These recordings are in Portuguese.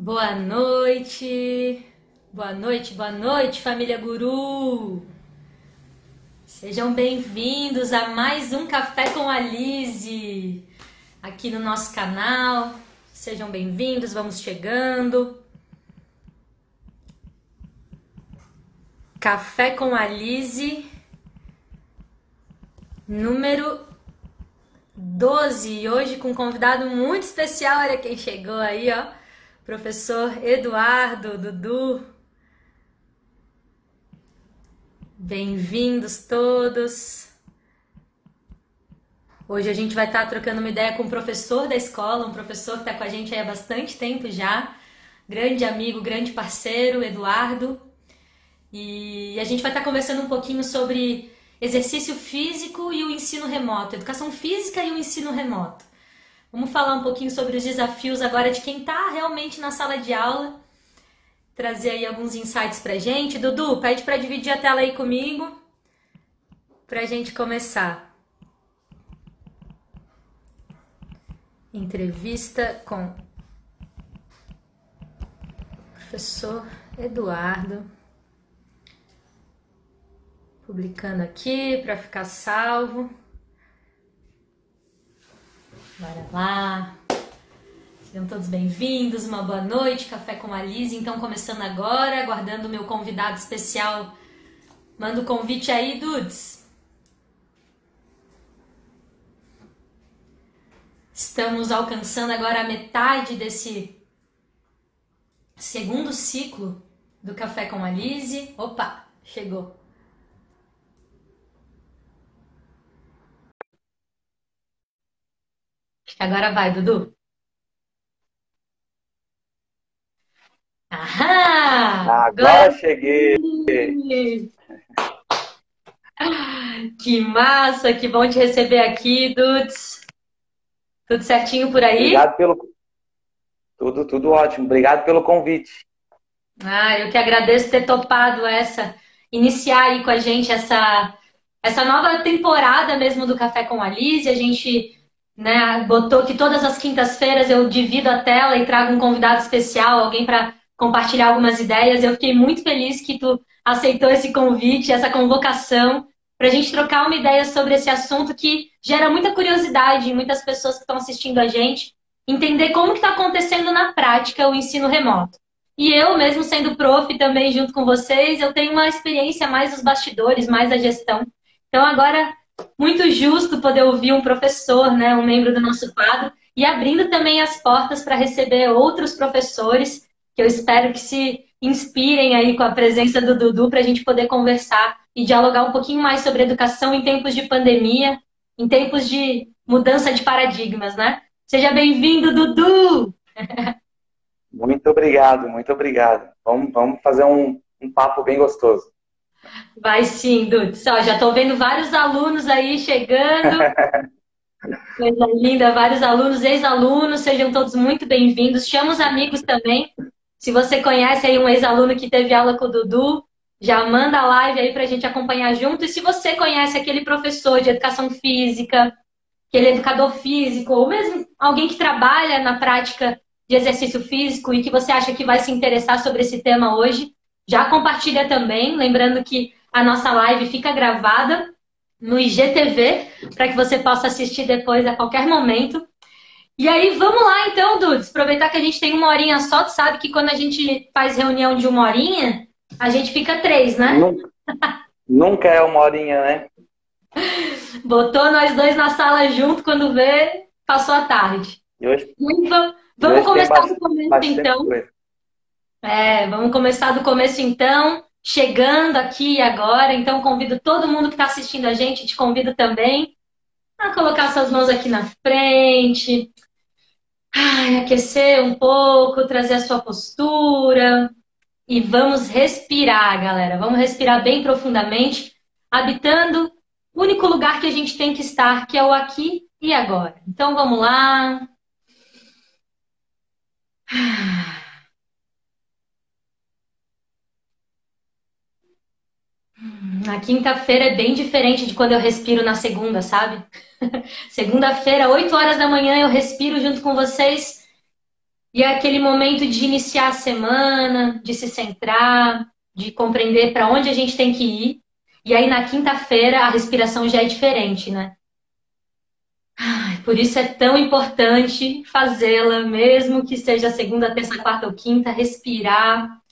Boa noite, boa noite, boa noite, família Guru. Sejam bem-vindos a mais um Café com a Lise aqui no nosso canal. Sejam bem-vindos, vamos chegando. Café com a Lise, número 12. E hoje com um convidado muito especial. Olha quem chegou aí, ó. Professor Eduardo Dudu. Bem-vindos todos. Hoje a gente vai estar trocando uma ideia com um professor da escola, um professor que está com a gente há bastante tempo já, grande amigo, grande parceiro, Eduardo. E a gente vai estar conversando um pouquinho sobre exercício físico e o ensino remoto, educação física e o ensino remoto. Vamos falar um pouquinho sobre os desafios agora de quem está realmente na sala de aula, trazer aí alguns insights pra gente. Dudu, pede para dividir a tela aí comigo, pra gente começar. Entrevista com o professor Eduardo. Publicando aqui para ficar salvo. Bora lá. Sejam todos bem-vindos, uma boa noite, Café com a Liz. Então, começando agora, aguardando o meu convidado especial. Manda o convite aí, Dudes. Estamos alcançando agora a metade desse segundo ciclo do Café com a Lise. Opa, chegou. Acho que agora vai, Dudu. Aham! Agora cheguei! Que massa, que bom te receber aqui, Dudes. Tudo certinho por aí? Obrigado pelo. Tudo, tudo ótimo. Obrigado pelo convite. Ah, eu que agradeço ter topado essa, iniciar aí com a gente essa, essa nova temporada mesmo do Café com a Liz. A gente né, botou que todas as quintas-feiras eu divido a tela e trago um convidado especial, alguém para compartilhar algumas ideias. Eu fiquei muito feliz que tu aceitou esse convite, essa convocação para a gente trocar uma ideia sobre esse assunto que gera muita curiosidade em muitas pessoas que estão assistindo a gente, entender como que está acontecendo na prática o ensino remoto. E eu, mesmo sendo prof também junto com vocês, eu tenho uma experiência mais dos bastidores, mais da gestão. Então agora, muito justo poder ouvir um professor, né, um membro do nosso quadro, e abrindo também as portas para receber outros professores, que eu espero que se inspirem aí com a presença do Dudu para a gente poder conversar e dialogar um pouquinho mais sobre educação em tempos de pandemia, em tempos de mudança de paradigmas, né? Seja bem-vindo, Dudu! Muito obrigado, muito obrigado. Vamos, vamos fazer um, um papo bem gostoso. Vai sim, Dudu. Só, já estou vendo vários alunos aí chegando. Coisa linda, vários alunos, ex-alunos, sejam todos muito bem-vindos. Chama os amigos também. Se você conhece aí um ex-aluno que teve aula com o Dudu, já manda a live aí para a gente acompanhar junto. E se você conhece aquele professor de educação física, aquele educador físico, ou mesmo alguém que trabalha na prática de exercício físico e que você acha que vai se interessar sobre esse tema hoje, já compartilha também. Lembrando que a nossa live fica gravada no IGTV para que você possa assistir depois a qualquer momento. E aí, vamos lá então, Dudes. Aproveitar que a gente tem uma horinha só, tu sabe que quando a gente faz reunião de uma horinha, a gente fica três, né? Nunca, nunca é uma horinha, né? Botou nós dois na sala junto, quando vê, passou a tarde. Hoje, então, vamos começar do começo então. Coisa. É, vamos começar do começo então. Chegando aqui agora, então convido todo mundo que está assistindo a gente, te convido também a colocar suas mãos aqui na frente, Ai, aquecer um pouco, trazer a sua postura, e vamos respirar, galera. Vamos respirar bem profundamente, habitando o único lugar que a gente tem que estar, que é o aqui e agora. Então vamos lá. Na quinta-feira é bem diferente de quando eu respiro na segunda, sabe? Segunda-feira, 8 horas da manhã, eu respiro junto com vocês E é aquele momento de iniciar a semana, de se centrar, de compreender para onde a gente tem que ir. E aí na quinta-feira a respiração já é diferente, né? Por isso é tão importante fazê-la, mesmo que seja segunda, terça, quarta ou quinta, respirar,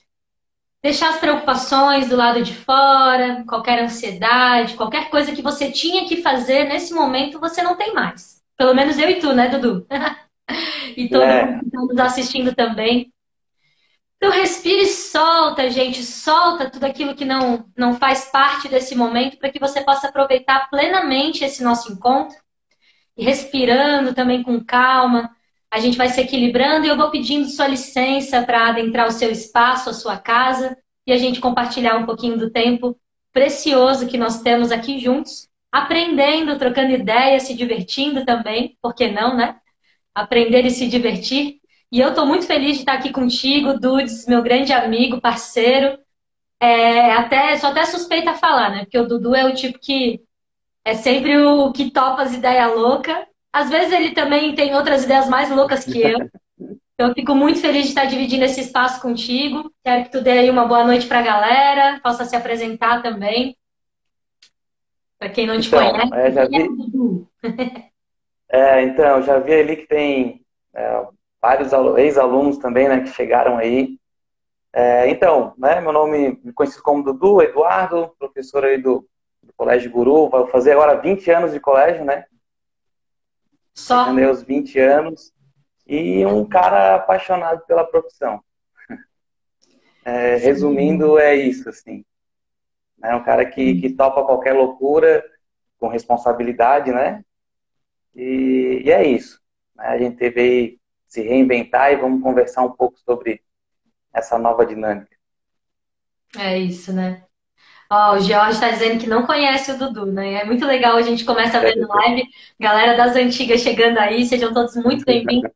deixar as preocupações do lado de fora, qualquer ansiedade, qualquer coisa que você tinha que fazer nesse momento, você não tem mais. Pelo menos eu e tu, né, Dudu? e todo é. mundo que está nos assistindo também. Então respire e solta, gente, solta tudo aquilo que não, não faz parte desse momento para que você possa aproveitar plenamente esse nosso encontro. E respirando também com calma, a gente vai se equilibrando e eu vou pedindo sua licença para adentrar o seu espaço, a sua casa e a gente compartilhar um pouquinho do tempo precioso que nós temos aqui juntos, aprendendo, trocando ideias, se divertindo também, por que não, né? Aprender e se divertir. E eu estou muito feliz de estar aqui contigo, Dudes, meu grande amigo, parceiro. É, até, sou até suspeita a falar, né? Porque o Dudu é o tipo que é sempre o que topa as ideias loucas às vezes ele também tem outras ideias mais loucas que eu. Eu fico muito feliz de estar dividindo esse espaço contigo. Quero que tu dê aí uma boa noite para a galera, possa se apresentar também. Para quem não te então, conhece. É, já vi... é, então, já vi ali que tem é, vários ex-alunos também, né, que chegaram aí. É, então, né, meu nome me conhecido como Dudu, Eduardo, professor aí do, do Colégio Guru, vou fazer agora 20 anos de colégio, né? Só. Meus 20 anos. E um cara apaixonado pela profissão. É, resumindo, é isso, assim. É um cara que, que topa qualquer loucura com responsabilidade, né? E, e é isso. A gente teve aí se reinventar e vamos conversar um pouco sobre essa nova dinâmica. É isso, né? Ó, o Jorge está dizendo que não conhece o Dudu, né? É muito legal a gente começa a ver no live, galera das antigas chegando aí, sejam todos muito bem-vindos.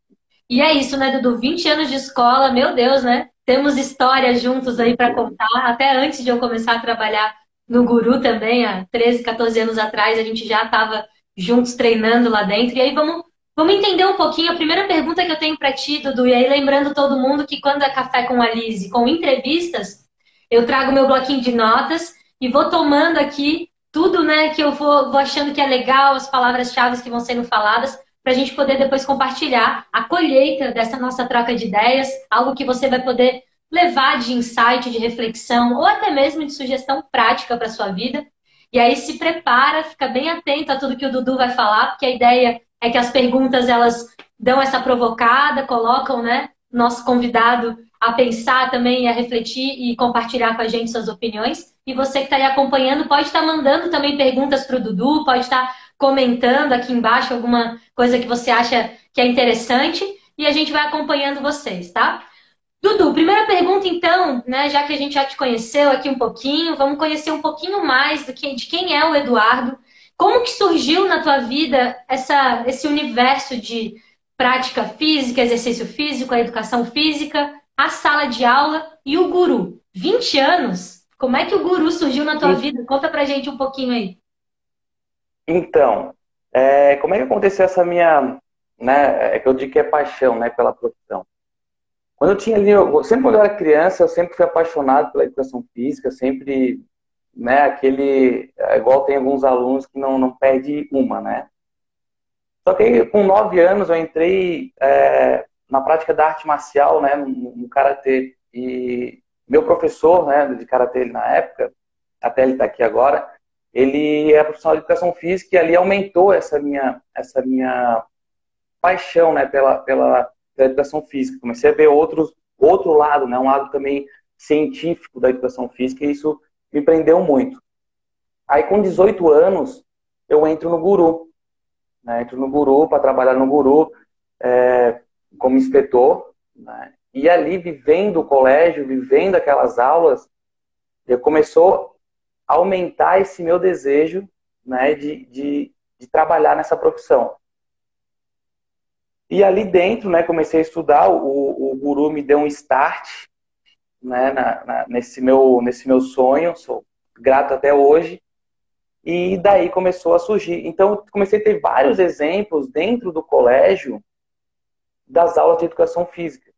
E é isso, né, Dudu? 20 anos de escola, meu Deus, né? Temos histórias juntos aí para contar, até antes de eu começar a trabalhar no Guru também, há 13, 14 anos atrás, a gente já estava juntos treinando lá dentro. E aí vamos, vamos entender um pouquinho. A primeira pergunta que eu tenho para ti, Dudu, e aí lembrando todo mundo que quando é café com a Lise, com entrevistas, eu trago meu bloquinho de notas e vou tomando aqui tudo né, que eu vou, vou achando que é legal, as palavras-chave que vão sendo faladas, para a gente poder depois compartilhar a colheita dessa nossa troca de ideias, algo que você vai poder levar de insight, de reflexão, ou até mesmo de sugestão prática para sua vida. E aí se prepara, fica bem atento a tudo que o Dudu vai falar, porque a ideia é que as perguntas elas dão essa provocada, colocam, né, nosso convidado a pensar também, a refletir e compartilhar com a gente suas opiniões. E você que está aí acompanhando pode estar tá mandando também perguntas para o Dudu, pode estar tá comentando aqui embaixo alguma coisa que você acha que é interessante e a gente vai acompanhando vocês, tá? Dudu, primeira pergunta então, né, já que a gente já te conheceu aqui um pouquinho, vamos conhecer um pouquinho mais do que, de quem é o Eduardo. Como que surgiu na tua vida essa, esse universo de prática física, exercício físico, a educação física? a sala de aula e o guru. 20 anos? Como é que o guru surgiu na tua vida? Conta pra gente um pouquinho aí. Então, é, como é que aconteceu essa minha, né, é que eu digo que é paixão, né, pela profissão. Quando eu tinha ali, eu, sempre quando eu era criança, eu sempre fui apaixonado pela educação física, sempre, né, aquele, é, igual tem alguns alunos que não, não perde uma, né. Só que com nove anos eu entrei é, na prática da arte marcial, né, no, no karatê. E meu professor, né, de karatê na época, até ele está aqui agora, ele é profissional de educação física e ali aumentou essa minha essa minha paixão, né, pela pela, pela educação física. Comecei a ver outros outro lado, né, um lado também científico da educação física e isso me prendeu muito. Aí com 18 anos eu entro no Guru, né, entro no Guru para trabalhar no Guru. É, como inspetor, né? E ali vivendo o colégio, vivendo aquelas aulas, eu começou a aumentar esse meu desejo né, de, de, de trabalhar nessa profissão. E ali dentro, né, comecei a estudar, o, o guru me deu um start né, na, na, nesse, meu, nesse meu sonho, sou grato até hoje, e daí começou a surgir. Então, comecei a ter vários exemplos dentro do colégio das aulas de educação física.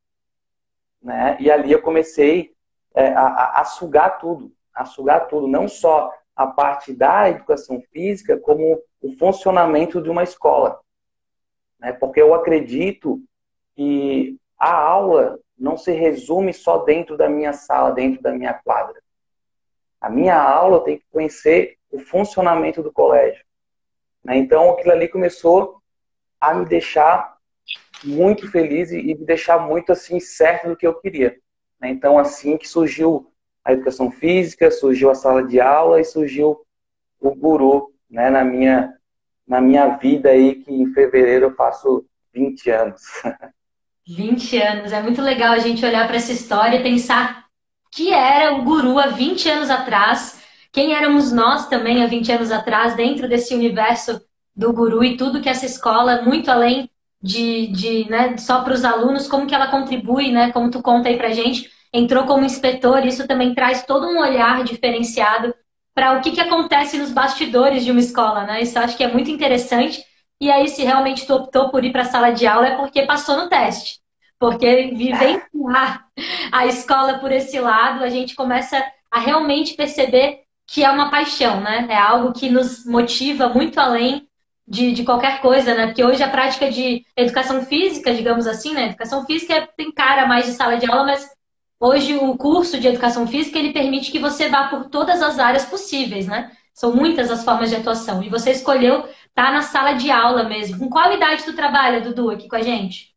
Né? E ali eu comecei é, a, a, sugar tudo, a sugar tudo, não só a parte da educação física, como o funcionamento de uma escola, né? Porque eu acredito que a aula não se resume só dentro da minha sala, dentro da minha quadra. A minha aula tem que conhecer o funcionamento do colégio. Né? Então, aquilo ali começou a me deixar muito feliz e me deixar muito assim certo do que eu queria. Né? Então, assim que surgiu a educação física, surgiu a sala de aula e surgiu o guru né, na, minha, na minha vida aí, que em fevereiro eu faço 20 anos. 20 anos. É muito legal a gente olhar para essa história e pensar que era o guru há 20 anos atrás, quem éramos nós também há 20 anos atrás, dentro desse universo do guru e tudo que essa escola, muito além de, de né, só para os alunos, como que ela contribui, né, como tu conta aí para gente, entrou como inspetor, isso também traz todo um olhar diferenciado para o que, que acontece nos bastidores de uma escola, né? Isso eu acho que é muito interessante. E aí, se realmente tu optou por ir para a sala de aula, é porque passou no teste. Porque vivenciar a escola por esse lado, a gente começa a realmente perceber que é uma paixão, né? É algo que nos motiva muito além de, de qualquer coisa, né? Porque hoje a prática de educação física, digamos assim, né? Educação física tem cara mais de sala de aula, mas hoje o curso de educação física ele permite que você vá por todas as áreas possíveis, né? São muitas as formas de atuação. E você escolheu estar tá na sala de aula mesmo. Com qual idade tu trabalha, Dudu, aqui com a gente?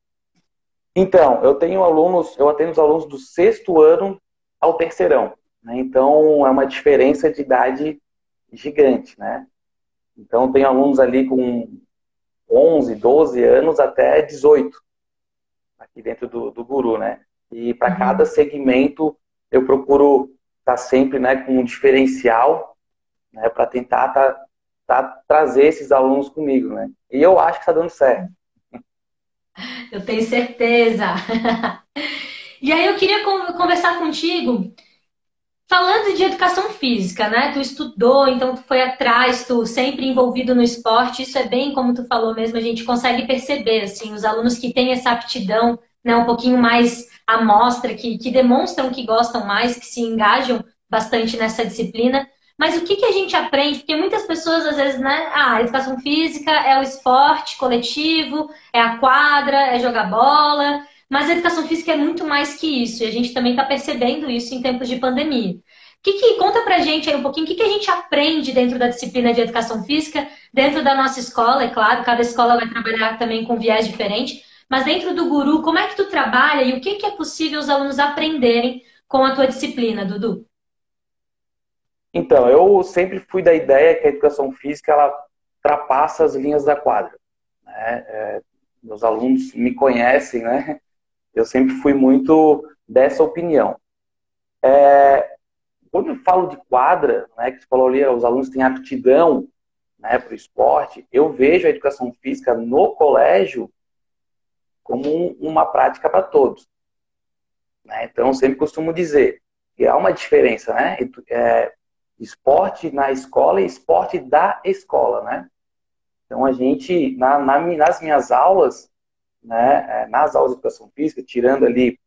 Então, eu tenho alunos, eu atendo os alunos do sexto ano ao terceirão. Né? Então, é uma diferença de idade gigante, né? Então, tem alunos ali com 11, 12 anos até 18, aqui dentro do, do Guru, né? E para uhum. cada segmento, eu procuro estar tá sempre né, com um diferencial, né, para tentar tá, tá, trazer esses alunos comigo, né? E eu acho que está dando certo. Eu tenho certeza. e aí eu queria conversar contigo Falando de educação física, né? Tu estudou, então tu foi atrás, tu sempre envolvido no esporte, isso é bem como tu falou mesmo, a gente consegue perceber, assim, os alunos que têm essa aptidão, né, um pouquinho mais à mostra, que, que demonstram que gostam mais, que se engajam bastante nessa disciplina. Mas o que, que a gente aprende? Porque muitas pessoas, às vezes, né? Ah, educação física é o esporte coletivo, é a quadra, é jogar bola. Mas a educação física é muito mais que isso, e a gente também está percebendo isso em tempos de pandemia. Que, que, conta pra gente aí um pouquinho o que, que a gente aprende dentro da disciplina de educação física, dentro da nossa escola, é claro, cada escola vai trabalhar também com viés diferente, mas dentro do Guru, como é que tu trabalha e o que, que é possível os alunos aprenderem com a tua disciplina, Dudu? Então, eu sempre fui da ideia que a educação física ela ultrapassa as linhas da quadra. Né? É, meus alunos me conhecem, né? Eu sempre fui muito dessa opinião. É, quando eu falo de quadra, né, que você falou ali, os alunos têm aptidão né, para o esporte, eu vejo a educação física no colégio como uma prática para todos. Né? Então, eu sempre costumo dizer que há uma diferença, né? É, esporte na escola e esporte da escola, né? Então, a gente, na, na, nas minhas aulas, né, é, nas aulas de educação física, tirando ali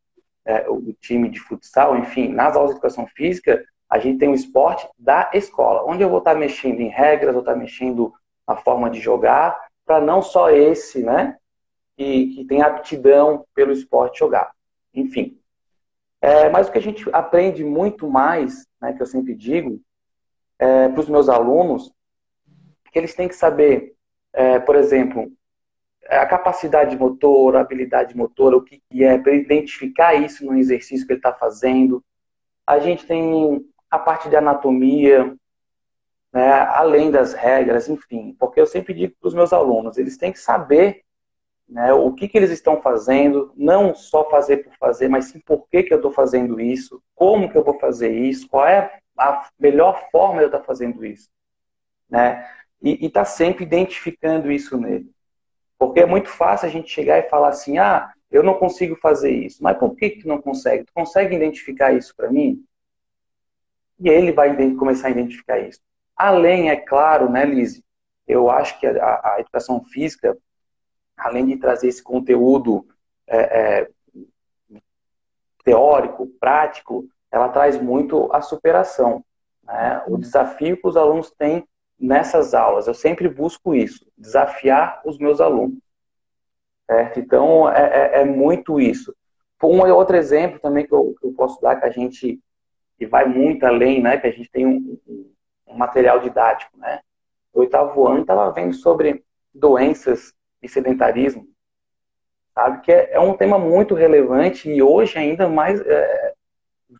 é, o time de futsal, enfim, nas aulas de educação física, a gente tem o esporte da escola, onde eu vou estar mexendo em regras, vou estar mexendo na forma de jogar, para não só esse, né, que, que tem aptidão pelo esporte jogar. Enfim. É, mas o que a gente aprende muito mais, né, que eu sempre digo, é, para os meus alunos, que eles têm que saber, é, por exemplo, a capacidade motora, a habilidade motora, o que, é, para identificar isso no exercício que ele está fazendo. A gente tem a parte de anatomia, né, além das regras, enfim, porque eu sempre digo para os meus alunos, eles têm que saber né, o que, que eles estão fazendo, não só fazer por fazer, mas sim por que, que eu estou fazendo isso, como que eu vou fazer isso, qual é a melhor forma de eu estar fazendo isso. Né? E está sempre identificando isso nele. Porque é muito fácil a gente chegar e falar assim, ah, eu não consigo fazer isso. Mas por que que tu não consegue? Tu consegue identificar isso para mim? E ele vai começar a identificar isso. Além, é claro, né, Lise? Eu acho que a, a educação física, além de trazer esse conteúdo é, é, teórico, prático, ela traz muito a superação. Né? O desafio que os alunos têm nessas aulas, eu sempre busco isso, desafiar os meus alunos. Certo? Então, é, é, é muito isso. Um outro exemplo também que eu, que eu, posso dar, que a gente que vai muito além, né? que a gente tem um, um, material didático. Né? O oitavo ano estava vendo sobre doenças e sedentarismo, sabe? Que é, é um tema muito relevante e hoje ainda mais é,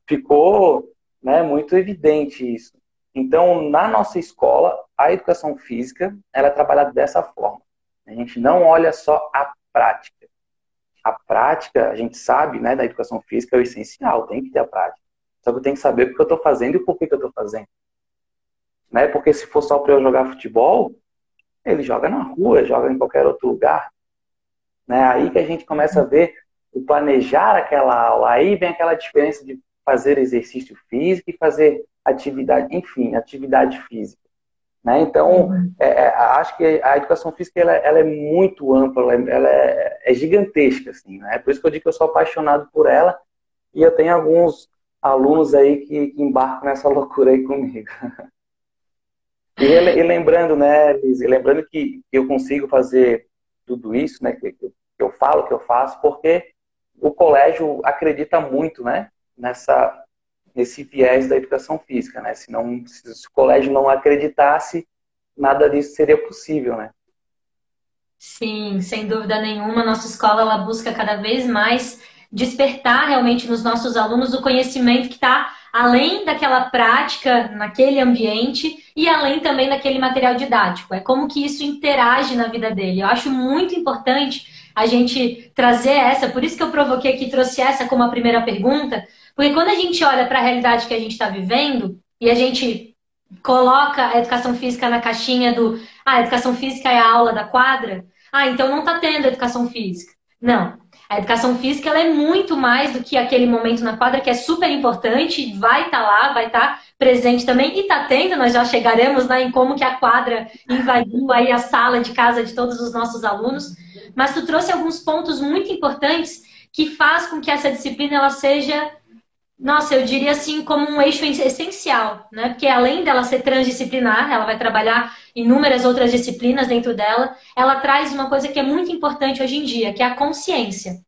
ficou né, muito evidente isso. Então, na nossa escola, a educação física ela é trabalhada dessa forma. A gente não olha só a prática. A prática, a gente sabe, né, da educação física é o essencial, tem que ter a prática. Só que eu tenho que saber o que eu estou fazendo e por que, que eu estou fazendo. Né? Porque se for só para eu jogar futebol, ele joga na rua, joga em qualquer outro lugar. Né? Aí que a gente começa a ver o planejar aquela aula. Aí vem aquela diferença de fazer exercício físico e fazer atividade, enfim, atividade física. Né? Então, uhum. é, é, acho que a educação física ela, ela é muito ampla, ela, é, ela é, é, gigantesca, assim, né? Por isso que eu digo que eu sou apaixonado por ela e eu tenho alguns alunos aí que, que embarcam nessa loucura aí comigo. E, e lembrando, né, Liz, lembrando que eu consigo fazer tudo isso, né, que, que eu falo, que eu faço, porque o colégio acredita muito, né, nessa nesse viés da educação física, né? Se, não, se o colégio não acreditasse, nada disso seria possível, né? Sim, sem dúvida nenhuma. Nossa escola ela busca cada vez mais despertar realmente nos nossos alunos o conhecimento que está além daquela prática naquele ambiente e além também daquele material didático. É como que isso interage na vida dele. Eu acho muito importante a gente trazer essa, por isso que eu provoquei aqui, trouxe essa como a primeira pergunta, porque quando a gente olha para a realidade que a gente está vivendo e a gente coloca a educação física na caixinha do ah, a educação física é a aula da quadra, ah, então não está tendo educação física. Não. A educação física ela é muito mais do que aquele momento na quadra, que é super importante, vai estar tá lá, vai estar tá presente também, e está tendo, nós já chegaremos né, em como que a quadra invadiu aí a sala de casa de todos os nossos alunos. Mas tu trouxe alguns pontos muito importantes que faz com que essa disciplina ela seja nossa, eu diria assim como um eixo essencial, né? Porque além dela ser transdisciplinar, ela vai trabalhar inúmeras outras disciplinas dentro dela, ela traz uma coisa que é muito importante hoje em dia, que é a consciência.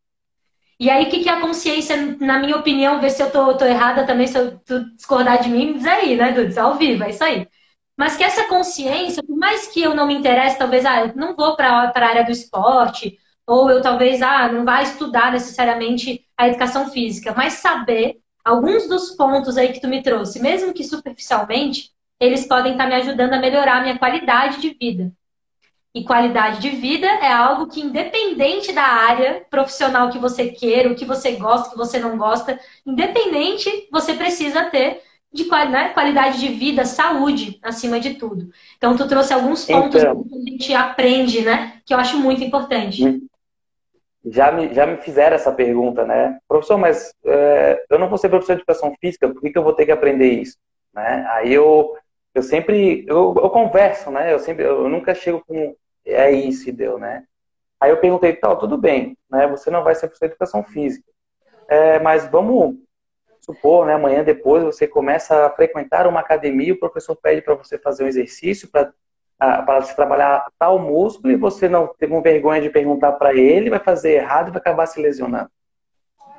E aí, o que é a consciência, na minha opinião, ver se eu tô, tô errada também, se eu tu discordar de mim, diz aí, né, Dudes? Ao vivo, é isso aí. Mas que essa consciência, por mais que eu não me interesse, talvez, ah, eu não vou para a área do esporte, ou eu talvez, ah, não vá estudar necessariamente a educação física, mas saber alguns dos pontos aí que tu me trouxe, mesmo que superficialmente, eles podem estar me ajudando a melhorar a minha qualidade de vida. E qualidade de vida é algo que, independente da área profissional que você queira, o que você gosta, o que você não gosta, independente, você precisa ter de né, qualidade de vida, saúde, acima de tudo. Então, tu trouxe alguns pontos então, que a gente aprende, né? Que eu acho muito importante. Já me, já me fizeram essa pergunta, né? Professor, mas é, eu não vou ser professor de educação física, por que, que eu vou ter que aprender isso? Né? Aí eu, eu sempre, eu, eu converso, né? Eu, sempre, eu nunca chego com, é isso e deu, né? Aí eu perguntei, tal, tudo bem, né? Você não vai ser professor de educação física, é, mas vamos supor, né? Amanhã depois você começa a frequentar uma academia, o professor pede para você fazer um exercício para para se trabalhar tal músculo e você não teve vergonha de perguntar para ele, vai fazer errado e vai acabar se lesionando.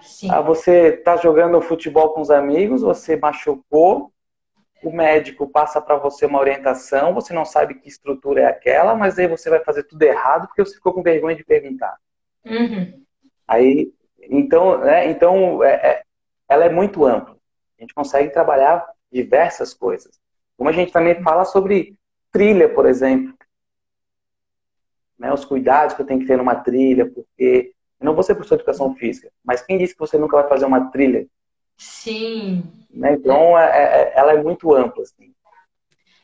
Sim. Ah, você está jogando futebol com os amigos, você machucou, o médico passa para você uma orientação, você não sabe que estrutura é aquela, mas aí você vai fazer tudo errado porque você ficou com vergonha de perguntar. Uhum. Aí, então, né, então é, é, ela é muito ampla. A gente consegue trabalhar diversas coisas. Como a gente também fala sobre trilha, por exemplo. Né, os cuidados que eu tenho que ter numa trilha, porque eu não vou ser professor de educação física, mas quem disse que você nunca vai fazer uma trilha? Sim. Né, então, é, é, ela é muito ampla. Assim.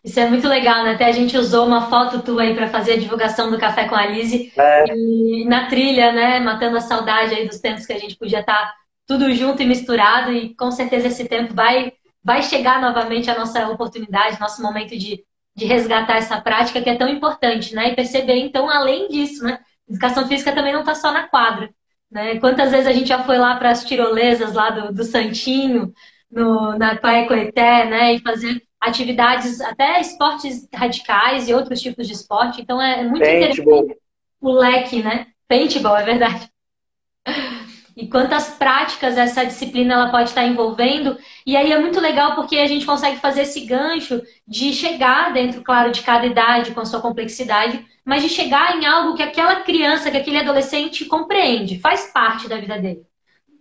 Isso é muito legal, né? Até a gente usou uma foto tua aí para fazer a divulgação do Café com a Lise. É. E na trilha, né? Matando a saudade aí dos tempos que a gente podia estar tá tudo junto e misturado. E com certeza esse tempo vai, vai chegar novamente a nossa oportunidade, nosso momento de de resgatar essa prática que é tão importante, né? E perceber, então, além disso, né? Educação física também não está só na quadra. Né? Quantas vezes a gente já foi lá para as tirolesas lá do, do Santinho, no, na Paecoeté, né? E fazer atividades, até esportes radicais e outros tipos de esporte. Então é, muito Paintball. interessante o leque, né? Paintball, é verdade. E quantas práticas essa disciplina ela pode estar envolvendo. E aí é muito legal porque a gente consegue fazer esse gancho de chegar dentro, claro, de cada idade com a sua complexidade, mas de chegar em algo que aquela criança, que aquele adolescente compreende, faz parte da vida dele.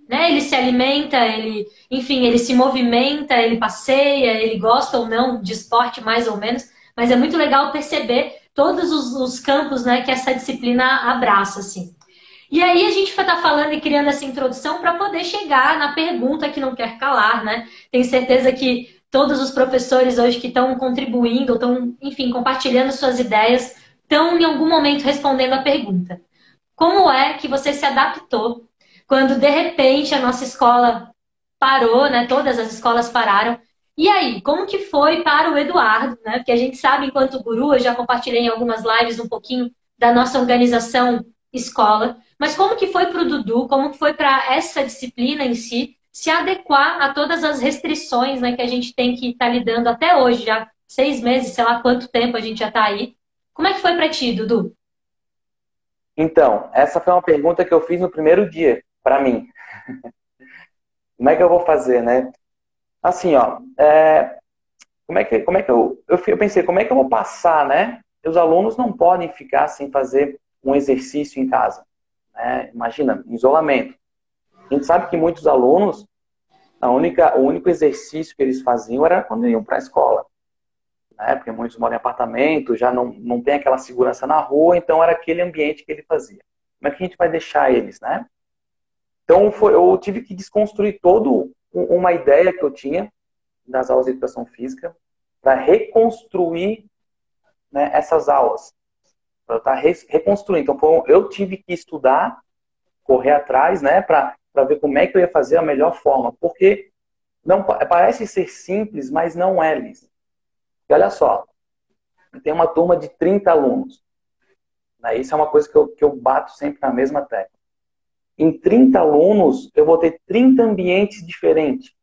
Né? Ele se alimenta, ele, enfim, ele se movimenta, ele passeia, ele gosta ou não de esporte mais ou menos, mas é muito legal perceber todos os, os campos né, que essa disciplina abraça, assim. E aí a gente estar falando e criando essa introdução para poder chegar na pergunta que não quer calar, né? Tenho certeza que todos os professores hoje que estão contribuindo, estão, enfim, compartilhando suas ideias, estão em algum momento respondendo a pergunta. Como é que você se adaptou quando de repente a nossa escola parou, né? Todas as escolas pararam e aí, como que foi para o Eduardo, né? Porque a gente sabe, enquanto guru, eu já compartilhei em algumas lives um pouquinho da nossa organização escola, mas como que foi para o Dudu, como que foi para essa disciplina em si se adequar a todas as restrições né, que a gente tem que estar tá lidando até hoje, já seis meses, sei lá quanto tempo a gente já está aí. Como é que foi para ti, Dudu? Então, essa foi uma pergunta que eu fiz no primeiro dia, para mim. como é que eu vou fazer, né? Assim, ó, é, como é que, como é que eu, eu, eu pensei, como é que eu vou passar, né? Os alunos não podem ficar sem fazer um exercício em casa. Né? Imagina, isolamento. A gente sabe que muitos alunos, a única, o único exercício que eles faziam era quando iam para a escola. Né? Porque muitos moram em apartamento, já não, não tem aquela segurança na rua, então era aquele ambiente que ele fazia. Como é que a gente vai deixar eles, né? Então foi, eu tive que desconstruir todo uma ideia que eu tinha das aulas de educação física para reconstruir né, essas aulas, para estar tá reconstruindo. Então, eu tive que estudar, correr atrás, né, para ver como é que eu ia fazer a melhor forma, porque não parece ser simples, mas não é, Liz. E olha só, tem uma turma de 30 alunos. Né, isso é uma coisa que eu, que eu bato sempre na mesma tecla. Em 30 alunos, eu vou ter 30 ambientes diferentes.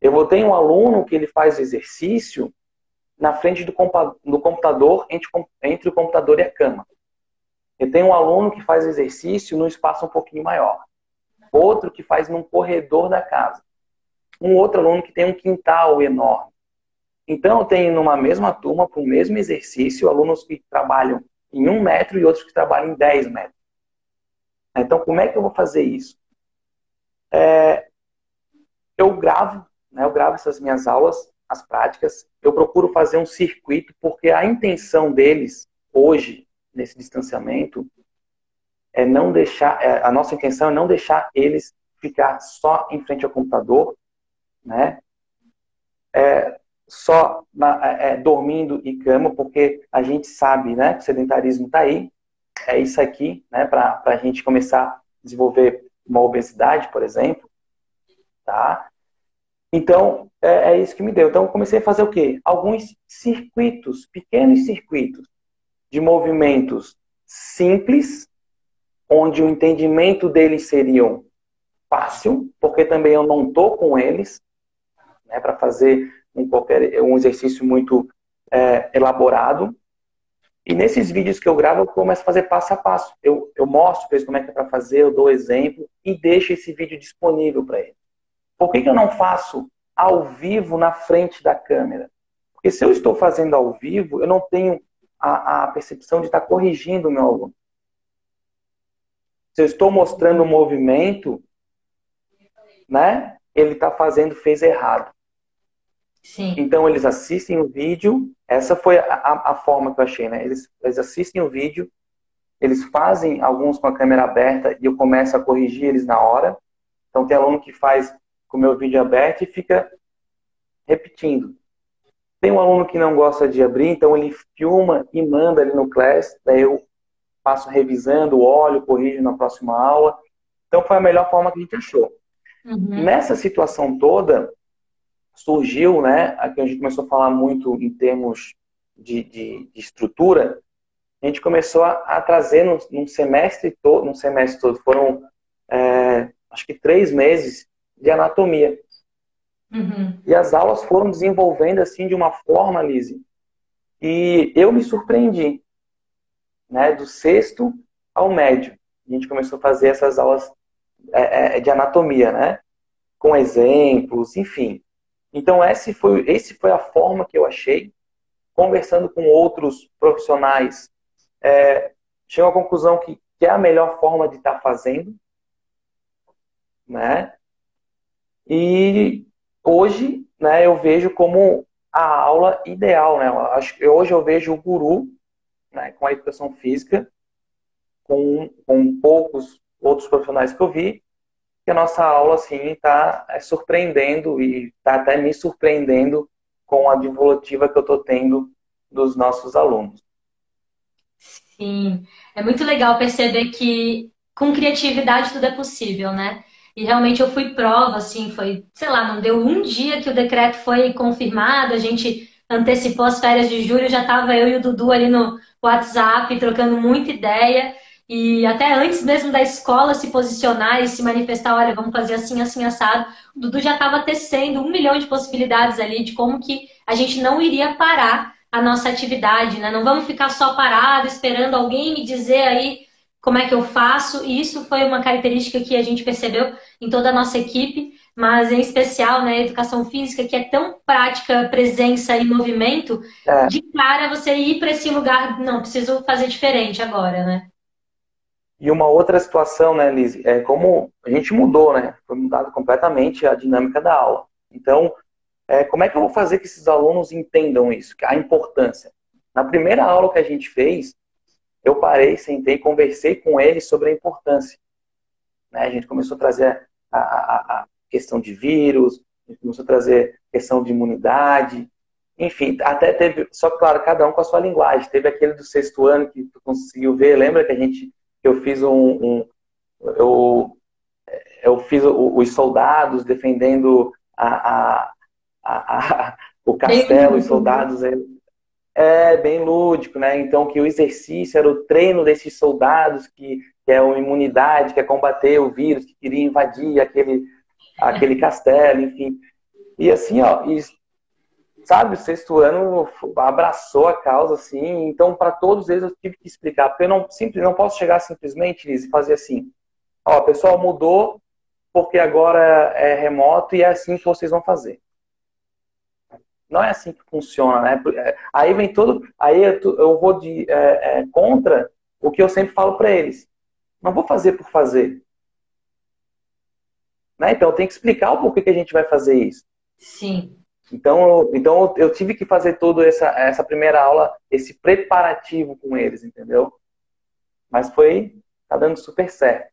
Eu vou ter um aluno que ele faz exercício na frente do computador, entre o computador e a cama. Eu tenho um aluno que faz exercício num espaço um pouquinho maior. Outro que faz num corredor da casa. Um outro aluno que tem um quintal enorme. Então, eu tenho numa mesma turma, para o mesmo exercício, alunos que trabalham em um metro e outros que trabalham em 10 metros. Então, como é que eu vou fazer isso? É, eu gravo, né, eu gravo essas minhas aulas, as práticas, eu procuro fazer um circuito, porque a intenção deles, hoje, nesse distanciamento, é não deixar, é, a nossa intenção é não deixar eles ficar só em frente ao computador, né? É, só na, é, é dormindo em cama, porque a gente sabe, né, que o sedentarismo está aí, é isso aqui, né, para a gente começar a desenvolver uma obesidade, por exemplo, tá? Então, é, é, isso que me deu. Então, eu comecei a fazer o quê? Alguns circuitos, pequenos circuitos de movimentos simples, onde o entendimento deles seriam fácil, porque também eu não estou com eles, né, para fazer um, qualquer, um exercício muito é, elaborado. E nesses vídeos que eu gravo, eu começo a fazer passo a passo. Eu, eu mostro para eles como é que é para fazer, eu dou exemplo e deixo esse vídeo disponível para eles. Por que, que eu não faço ao vivo na frente da câmera? Porque se eu estou fazendo ao vivo, eu não tenho a, a percepção de estar corrigindo o meu aluno. Se eu estou mostrando o movimento, né, ele está fazendo, fez errado. Sim. Então eles assistem o vídeo, essa foi a, a, forma que eu achei, né? Eles, eles assistem o vídeo, eles fazem alguns com a câmera aberta e eu começo a corrigir eles na hora. Então tem aluno que faz com o meu vídeo aberto e fica repetindo. Tem um aluno que não gosta de abrir, então ele filma e manda ali no class, daí eu passo revisando, olho, corrijo na próxima aula. Então foi a melhor forma que a gente achou. Uhum. Nessa situação toda, surgiu, né, aqui a gente começou a falar muito em termos de, de, de estrutura, a gente começou a, a trazer num, num, semestre todo, num semestre todo, foram é, acho que três meses de anatomia. Uhum. E as aulas foram desenvolvendo assim de uma forma, Lise, e eu me surpreendi, né? Do sexto ao médio, a gente começou a fazer essas aulas é, é, de anatomia, né? Com exemplos, enfim. Então esse foi, esse foi a forma que eu achei, conversando com outros profissionais, é, chegou à conclusão que, que é a melhor forma de estar tá fazendo, né? E hoje, né, eu vejo como a aula ideal, né? Eu acho, hoje eu vejo o guru, né, com a educação física, com, com poucos outros profissionais que eu vi, que a nossa aula, assim, está é, surpreendendo e está até me surpreendendo com a devolutiva que eu estou tendo dos nossos alunos. Sim, é muito legal perceber que com criatividade tudo é possível, né? E realmente eu fui prova, assim, foi, sei lá, não deu um dia que o decreto foi confirmado, a gente antecipou as férias de julho, já estava eu e o Dudu ali no WhatsApp trocando muita ideia. E até antes mesmo da escola se posicionar e se manifestar, olha, vamos fazer assim, assim, assado, o Dudu já estava tecendo um milhão de possibilidades ali de como que a gente não iria parar a nossa atividade, né? Não vamos ficar só parado esperando alguém me dizer aí como é que eu faço. E isso foi uma característica que a gente percebeu em toda a nossa equipe, mas em especial na né, educação física, que é tão prática, presença e movimento, é. de cara você ir para esse lugar, não, preciso fazer diferente agora, né? E uma outra situação, né, Liz, é como a gente mudou, né? Foi mudado completamente a dinâmica da aula. Então, é, como é que eu vou fazer que esses alunos entendam isso, a importância? Na primeira aula que a gente fez, eu parei, sentei, conversei com eles sobre a importância. Né? A gente começou a trazer a, a, a questão de vírus, a gente começou a trazer questão de imunidade, enfim, até teve, só claro, cada um com a sua linguagem. Teve aquele do sexto ano que tu conseguiu ver, lembra que a gente, que eu fiz um, um eu, eu fiz os soldados defendendo a, a a, a, o castelo, os soldados. É, bem lúdico, né? Então, que o exercício era o treino desses soldados, que, que é uma imunidade, que é combater o vírus, que queria invadir aquele, aquele castelo, enfim. E assim, ó, e, sabe, o sexto ano abraçou a causa, assim, então para todos eles eu tive que explicar, porque eu não, simples, não posso chegar simplesmente, Liz, e fazer assim, ó, pessoal, mudou porque agora é remoto e é assim que vocês vão fazer. Não é assim que funciona, né? É, aí vem todo. Aí eu vou de é, é, contra o que eu sempre falo para eles. Não vou fazer por fazer. Né? Então eu tenho que explicar o porquê que a gente vai fazer isso. Sim. Então, então eu tive que fazer toda essa, essa primeira aula, esse preparativo com eles, entendeu? Mas foi, tá dando super certo.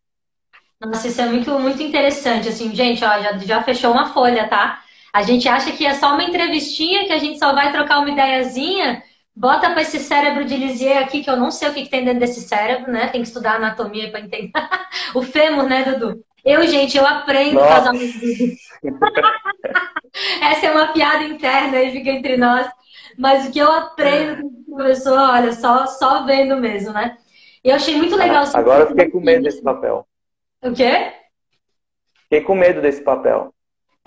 Nossa, isso é muito, muito interessante, assim, gente, ó, já, já fechou uma folha, tá? A gente acha que é só uma entrevistinha, que a gente só vai trocar uma ideiazinha. Bota para esse cérebro de Lisier aqui, que eu não sei o que, que tem dentro desse cérebro, né? Tem que estudar anatomia para entender. o fêmur, né, Dudu? Eu, gente, eu aprendo Nossa. do Dudu. Essa é uma piada interna aí, fica entre nós. Mas o que eu aprendo com o professor, olha, só, só vendo mesmo, né? E eu achei muito legal. Agora eu fiquei com medo desse papel. O quê? Fiquei com medo desse papel.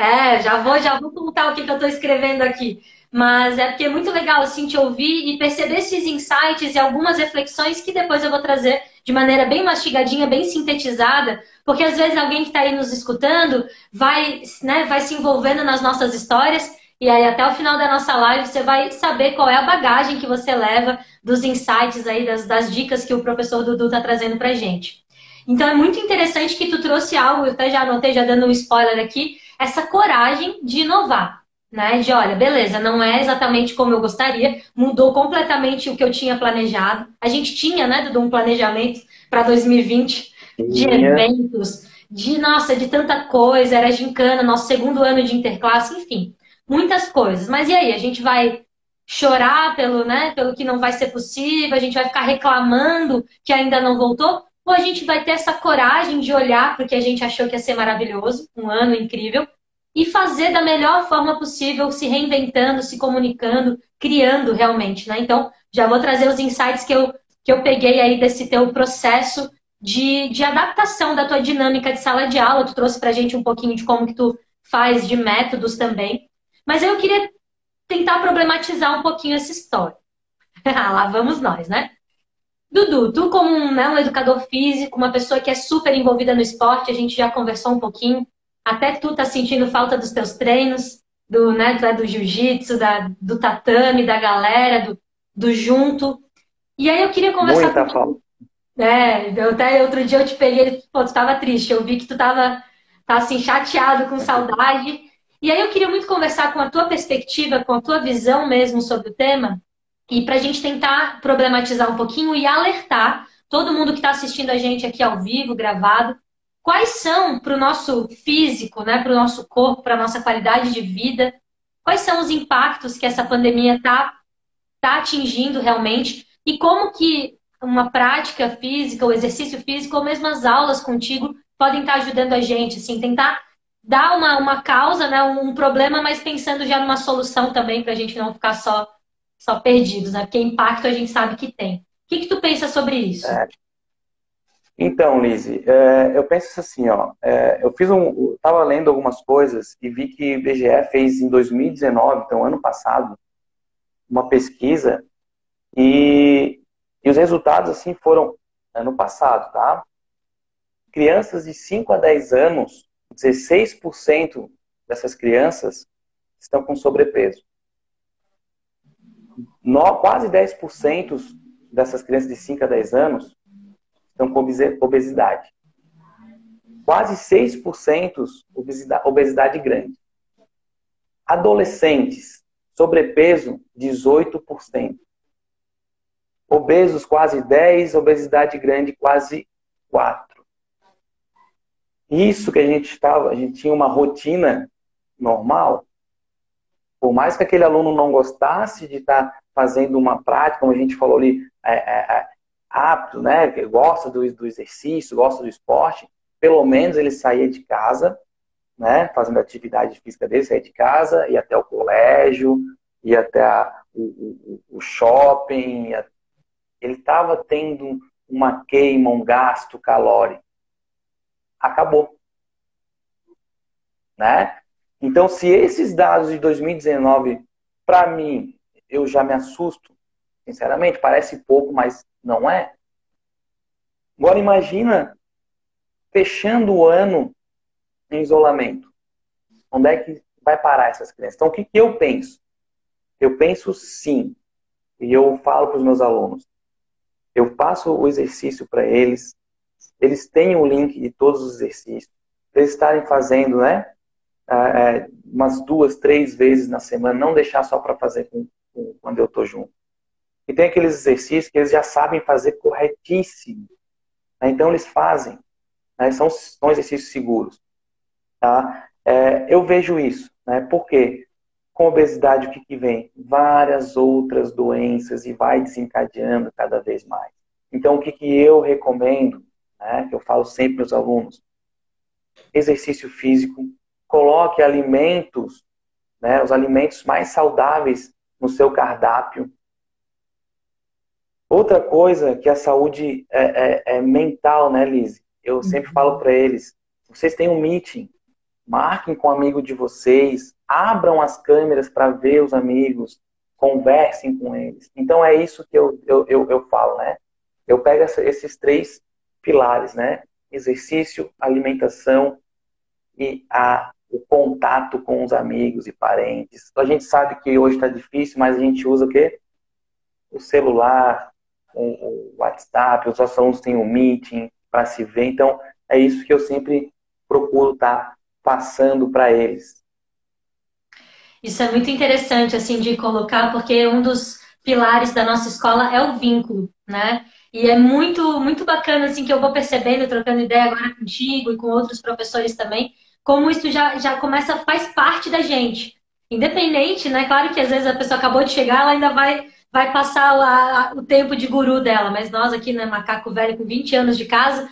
É, já vou, já vou contar o que, que eu estou escrevendo aqui. Mas é porque é muito legal assim te ouvir e perceber esses insights e algumas reflexões que depois eu vou trazer de maneira bem mastigadinha, bem sintetizada, porque às vezes alguém que está aí nos escutando vai, né, vai se envolvendo nas nossas histórias e aí até o final da nossa live você vai saber qual é a bagagem que você leva dos insights aí, das, das dicas que o professor Dudu está trazendo para gente. Então é muito interessante que tu trouxe algo, eu até já anotei, já dando um spoiler aqui, essa coragem de inovar. Né? De olha, beleza, não é exatamente como eu gostaria, mudou completamente o que eu tinha planejado. A gente tinha, né, Dudu, um planejamento para 2020 de eventos, de nossa, de tanta coisa, era gincana, nosso segundo ano de interclasse, enfim, muitas coisas. Mas e aí, a gente vai chorar pelo, né, pelo que não vai ser possível, a gente vai ficar reclamando que ainda não voltou? Ou a gente vai ter essa coragem de olhar porque a gente achou que ia ser maravilhoso, um ano incrível, e fazer da melhor forma possível, se reinventando, se comunicando, criando realmente, né? Então, já vou trazer os insights que eu que eu peguei aí desse teu processo de, de adaptação da tua dinâmica de sala de aula. Tu trouxe pra gente um pouquinho de como que tu faz de métodos também. Mas eu queria tentar problematizar um pouquinho essa história. Lá vamos nós, né? Dudu, tu como um, né, um educador físico, uma pessoa que é super envolvida no esporte, a gente já conversou um pouquinho, até tu tá sentindo falta dos teus treinos, do, né, do, do jiu-jitsu, do tatame, da galera, do, do junto. E aí eu queria conversar Muita com falta. É, eu até outro dia eu te peguei, pô, tu tava triste, eu vi que tu tava, tava assim, chateado, com saudade. E aí eu queria muito conversar com a tua perspectiva, com a tua visão mesmo sobre o tema, e para a gente tentar problematizar um pouquinho e alertar todo mundo que está assistindo a gente aqui ao vivo, gravado, quais são para o nosso físico, né, para o nosso corpo, para a nossa qualidade de vida, quais são os impactos que essa pandemia está tá atingindo realmente e como que uma prática física, o exercício físico, ou mesmo as aulas contigo podem estar ajudando a gente, assim, tentar dar uma, uma causa, né, um problema, mas pensando já numa solução também, para a gente não ficar só, só perdidos, né? Porque impacto a gente sabe que tem. O que, que tu pensa sobre isso? É. Então, Lise, é, eu penso assim, ó, é, eu fiz um, estava lendo algumas coisas e vi que o IBGE fez em 2019, então ano passado, uma pesquisa e e os resultados, assim, foram ano passado, tá? Crianças de 5 a 10 anos, 16% dessas crianças estão com sobrepeso. No, quase 10% dessas crianças de 5 a 10 anos estão com obesidade. Quase 6% obesidade, obesidade grande. Adolescentes, sobrepeso, 18%. Obesos quase 10, obesidade grande quase 4. Isso que a gente estava, a gente tinha uma rotina normal. Por mais que aquele aluno não gostasse de estar fazendo uma prática, como a gente falou ali, é, é, é, apto, né? Gosta do, do exercício, gosta do esporte, pelo menos ele saía de casa, né? Fazendo a atividade física dele, saía de casa, ia até o colégio, ia até a, o, o, o shopping, ia ele estava tendo uma queima, um gasto calórico. Acabou. Né? Então, se esses dados de 2019, para mim, eu já me assusto, sinceramente, parece pouco, mas não é. Agora imagina fechando o ano em isolamento. Onde é que vai parar essas crianças? Então, o que, que eu penso? Eu penso sim, e eu falo para os meus alunos, eu passo o exercício para eles, eles têm o link de todos os exercícios, eles estarem fazendo, né? É, umas duas, três vezes na semana, não deixar só para fazer com, com, quando eu estou junto. E tem aqueles exercícios que eles já sabem fazer corretíssimo. Né? Então eles fazem. Né? São, são exercícios seguros. Tá? É, eu vejo isso. Né? Por quê? Com obesidade, o que, que vem? Várias outras doenças e vai desencadeando cada vez mais. Então, o que, que eu recomendo, né, que eu falo sempre para os alunos? Exercício físico, coloque alimentos, né, os alimentos mais saudáveis no seu cardápio. Outra coisa que a saúde é, é, é mental, né, Liz? Eu sempre uhum. falo para eles: vocês têm um meeting, marquem com um amigo de vocês, abram as câmeras para ver os amigos, conversem com eles. Então é isso que eu, eu, eu, eu falo, né? Eu pego essa, esses três pilares, né? Exercício, alimentação e a, o contato com os amigos e parentes. A gente sabe que hoje está difícil, mas a gente usa o quê? O celular, o, o WhatsApp, os nossos alunos têm um meeting para se ver. Então, é isso que eu sempre procuro estar tá passando para eles. Isso é muito interessante, assim, de colocar, porque um dos pilares da nossa escola é o vínculo, né? E é muito, muito bacana, assim, que eu vou percebendo, trocando ideia agora contigo e com outros professores também, como isso já, já começa, faz parte da gente. Independente, né? Claro que às vezes a pessoa acabou de chegar, ela ainda vai, vai passar a, o tempo de guru dela, mas nós aqui, né, macaco velho com 20 anos de casa,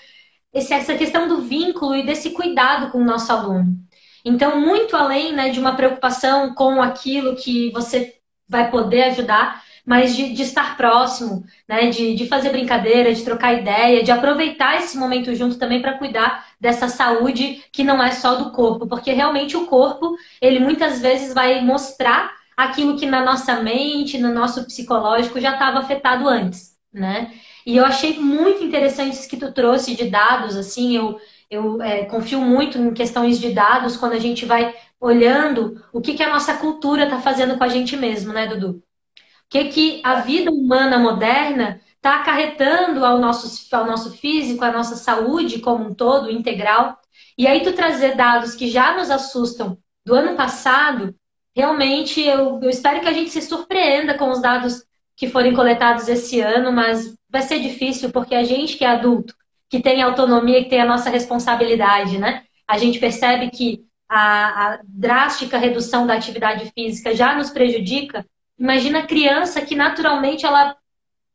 esse, essa questão do vínculo e desse cuidado com o nosso aluno. Então, muito além né, de uma preocupação com aquilo que você vai poder ajudar, mas de, de estar próximo, né? De, de fazer brincadeira, de trocar ideia, de aproveitar esse momento junto também para cuidar dessa saúde que não é só do corpo, porque realmente o corpo, ele muitas vezes vai mostrar aquilo que na nossa mente, no nosso psicológico já estava afetado antes, né? E eu achei muito interessante isso que tu trouxe de dados, assim, eu, eu é, confio muito em questões de dados quando a gente vai olhando o que, que a nossa cultura está fazendo com a gente mesmo, né, Dudu? O que, que a vida humana moderna está acarretando ao nosso, ao nosso físico, à nossa saúde como um todo, integral. E aí tu trazer dados que já nos assustam do ano passado, realmente eu, eu espero que a gente se surpreenda com os dados que forem coletados esse ano, mas vai ser difícil porque a gente que é adulto, que tem autonomia, que tem a nossa responsabilidade, né? A gente percebe que a, a drástica redução da atividade física já nos prejudica. Imagina a criança que naturalmente ela,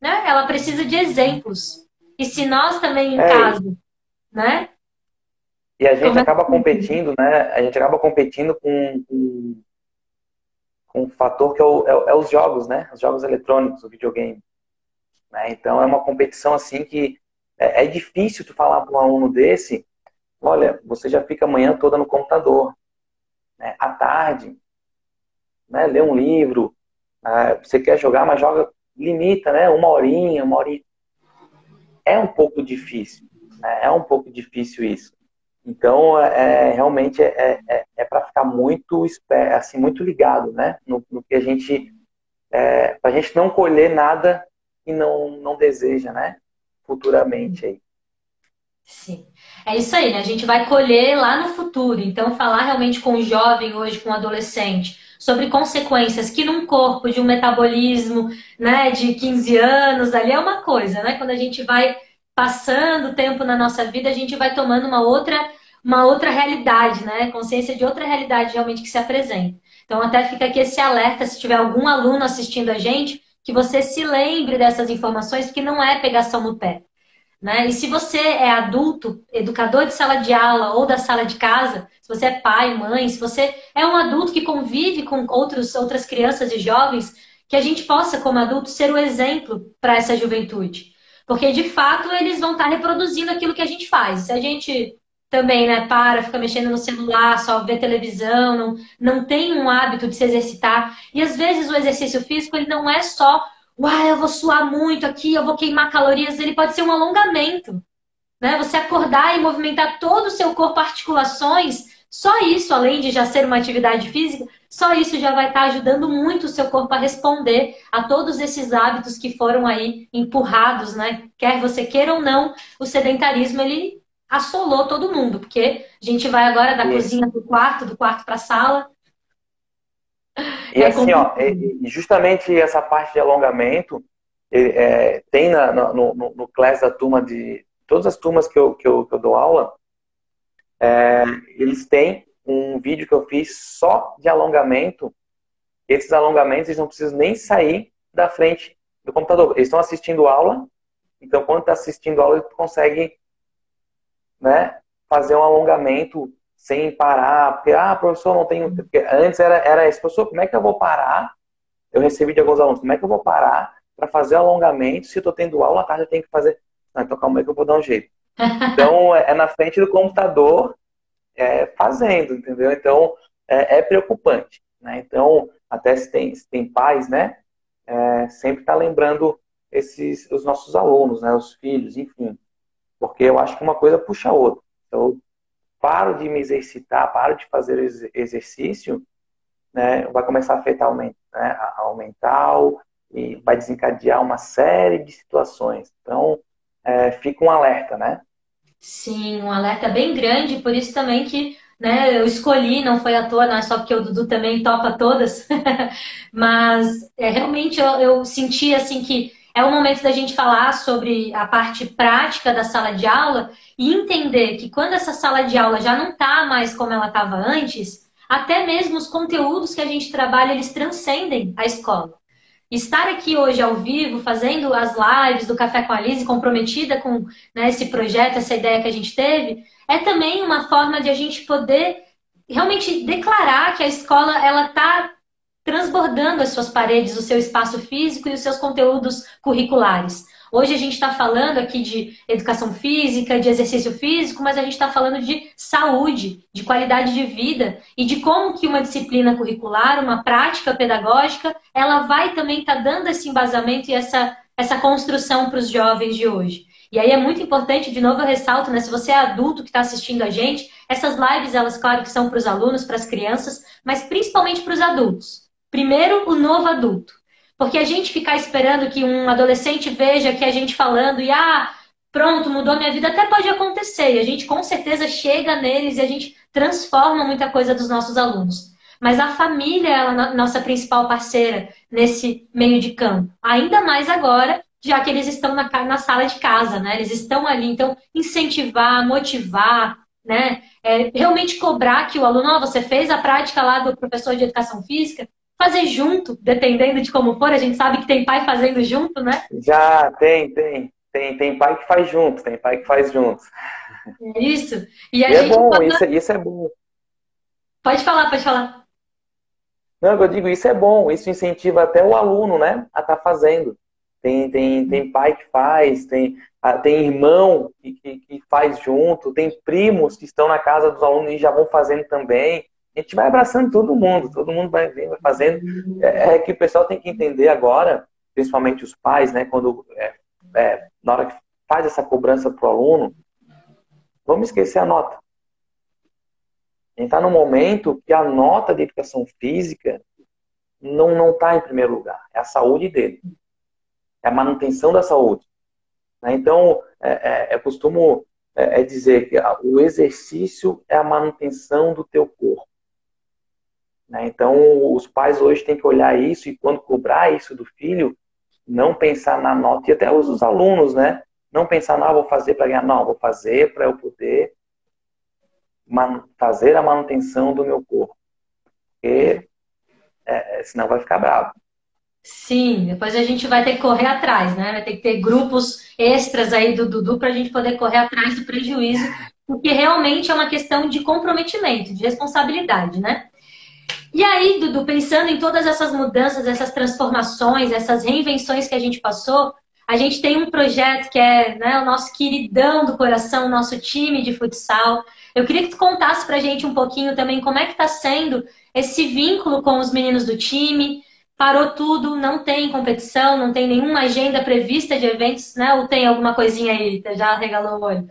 né, ela precisa de exemplos. E se nós também em é, casa, né? E a gente é acaba competindo, né? A gente acaba competindo com, com, com um fator que é, o, é, é, os jogos, né? Os jogos eletrônicos, o videogame. Né? Então é uma competição assim que é, é difícil tu falar para um aluno desse Olha, você já fica a manhã toda no computador. Né? À tarde, né? lê um livro. Ah, você quer jogar, mas joga, limita, né? Uma horinha, uma horinha. É um pouco difícil. Né? É um pouco difícil isso. Então, é, realmente é, é, é para ficar muito, assim, muito ligado, né? No, no que a gente, é, para a gente não colher nada que não, não deseja, né? Futuramente aí. Sim. É isso aí, né? A gente vai colher lá no futuro. Então, falar realmente com o jovem hoje, com o adolescente, sobre consequências que num corpo de um metabolismo, né, de 15 anos, ali é uma coisa, né? Quando a gente vai passando tempo na nossa vida, a gente vai tomando uma outra uma outra realidade, né? Consciência de outra realidade realmente que se apresenta. Então, até fica aqui esse alerta, se tiver algum aluno assistindo a gente, que você se lembre dessas informações, que não é pegação no pé. Né? E se você é adulto, educador de sala de aula ou da sala de casa, se você é pai, mãe, se você é um adulto que convive com outros, outras crianças e jovens, que a gente possa, como adulto, ser o exemplo para essa juventude. Porque, de fato, eles vão estar tá reproduzindo aquilo que a gente faz. Se a gente também né, para, fica mexendo no celular, só vê televisão, não, não tem um hábito de se exercitar. E às vezes o exercício físico ele não é só uai, eu vou suar muito aqui, eu vou queimar calorias, ele pode ser um alongamento. Né? Você acordar e movimentar todo o seu corpo, articulações, só isso, além de já ser uma atividade física, só isso já vai estar ajudando muito o seu corpo a responder a todos esses hábitos que foram aí empurrados, né? Quer você queira ou não, o sedentarismo ele assolou todo mundo, porque a gente vai agora da cozinha para o quarto, do quarto para a sala, e é assim, ó, justamente essa parte de alongamento é, tem na, no, no, no class da turma de. Todas as turmas que eu, que eu, que eu dou aula, é, eles têm um vídeo que eu fiz só de alongamento. Esses alongamentos eles não precisam nem sair da frente do computador. Eles estão assistindo aula, então quando está assistindo aula, ele consegue né, fazer um alongamento sem parar, porque, ah, professor, não tenho. Porque antes era, era esse, professor, como é que eu vou parar? Eu recebi de alguns alunos, como é que eu vou parar para fazer alongamento se eu estou tendo aula à tarde eu tenho que fazer. Ah, então calma aí que eu vou dar um jeito. Então, é, é na frente do computador é, fazendo, entendeu? Então, é, é, preocupante. Né? Então, até se tem, se tem pais, né? É, sempre está lembrando esses, os nossos alunos, né? Os filhos, enfim. Porque eu acho que uma coisa puxa a outra. Então, paro de me exercitar, paro de fazer exercício, né, vai começar a afetar o, né, mental e vai desencadear uma série de situações. Então, é, fica um alerta, né? Sim, um alerta bem grande, por isso também que né, eu escolhi, não foi à toa, não é só porque o Dudu também topa todas, mas é, realmente eu, eu senti assim que é o momento da gente falar sobre a parte prática da sala de aula e entender que quando essa sala de aula já não está mais como ela estava antes, até mesmo os conteúdos que a gente trabalha, eles transcendem a escola. Estar aqui hoje ao vivo, fazendo as lives do Café com a Lise, comprometida com né, esse projeto, essa ideia que a gente teve, é também uma forma de a gente poder realmente declarar que a escola ela está transbordando as suas paredes, o seu espaço físico e os seus conteúdos curriculares. Hoje a gente está falando aqui de educação física, de exercício físico, mas a gente está falando de saúde, de qualidade de vida e de como que uma disciplina curricular, uma prática pedagógica, ela vai também estar tá dando esse embasamento e essa, essa construção para os jovens de hoje. E aí é muito importante, de novo eu ressalto, né? Se você é adulto que está assistindo a gente, essas lives, elas, claro que são para os alunos, para as crianças, mas principalmente para os adultos. Primeiro, o novo adulto. Porque a gente ficar esperando que um adolescente veja que a gente falando e ah, pronto, mudou minha vida, até pode acontecer. E a gente com certeza chega neles e a gente transforma muita coisa dos nossos alunos. Mas a família é a nossa principal parceira nesse meio de campo. Ainda mais agora, já que eles estão na, na sala de casa, né? Eles estão ali. Então, incentivar, motivar, né? É, realmente cobrar que o aluno, oh, você fez a prática lá do professor de educação física, fazer junto, dependendo de como for. A gente sabe que tem pai fazendo junto, né? Já tem, tem. Tem, tem pai que faz junto, tem pai que faz junto. É isso. E, e é bom, pode... isso, isso é bom. Pode falar, pode falar. Não, eu digo, isso é bom, isso incentiva até o aluno, né, a estar tá fazendo. Tem, tem, tem pai que faz, tem, tem irmão que, que, que, faz junto, tem primos que estão na casa dos alunos e já vão fazendo também a gente vai abraçando todo mundo, todo mundo vai, vai fazendo. É, é, que o pessoal tem que entender agora, principalmente os pais, né, quando é, é, na hora que faz essa cobrança para o aluno, vamos esquecer a nota. A gente está num momento que a nota de educação física não está em primeiro lugar, é a saúde dele, é a manutenção da saúde. Né? Então, é, é, eu costumo é, é dizer que o exercício é a manutenção do teu corpo. Né? Então, os pais hoje têm que olhar isso e, quando cobrar isso do filho, não pensar na nota, e até os, os alunos, né? Não pensar, não, vou fazer para ganhar, não, vou fazer para eu poder fazer a manutenção do meu corpo. Porque é, é, senão vai ficar bravo. Sim, depois a gente vai ter que correr atrás, né? Vai ter que ter grupos extras aí do Dudu para a gente poder correr atrás do prejuízo, porque realmente é uma questão de comprometimento, de responsabilidade, né? E aí, Dudu, pensando em todas essas mudanças, essas transformações, essas reinvenções que a gente passou, a gente tem um projeto que é né, o nosso queridão do coração, o nosso time de futsal. Eu queria que tu contasse pra gente um pouquinho também como é que está sendo esse vínculo com os meninos do time. Parou tudo, não tem competição, não tem nenhuma agenda prevista de eventos, né? Ou tem alguma coisinha aí? Já regalou o olho.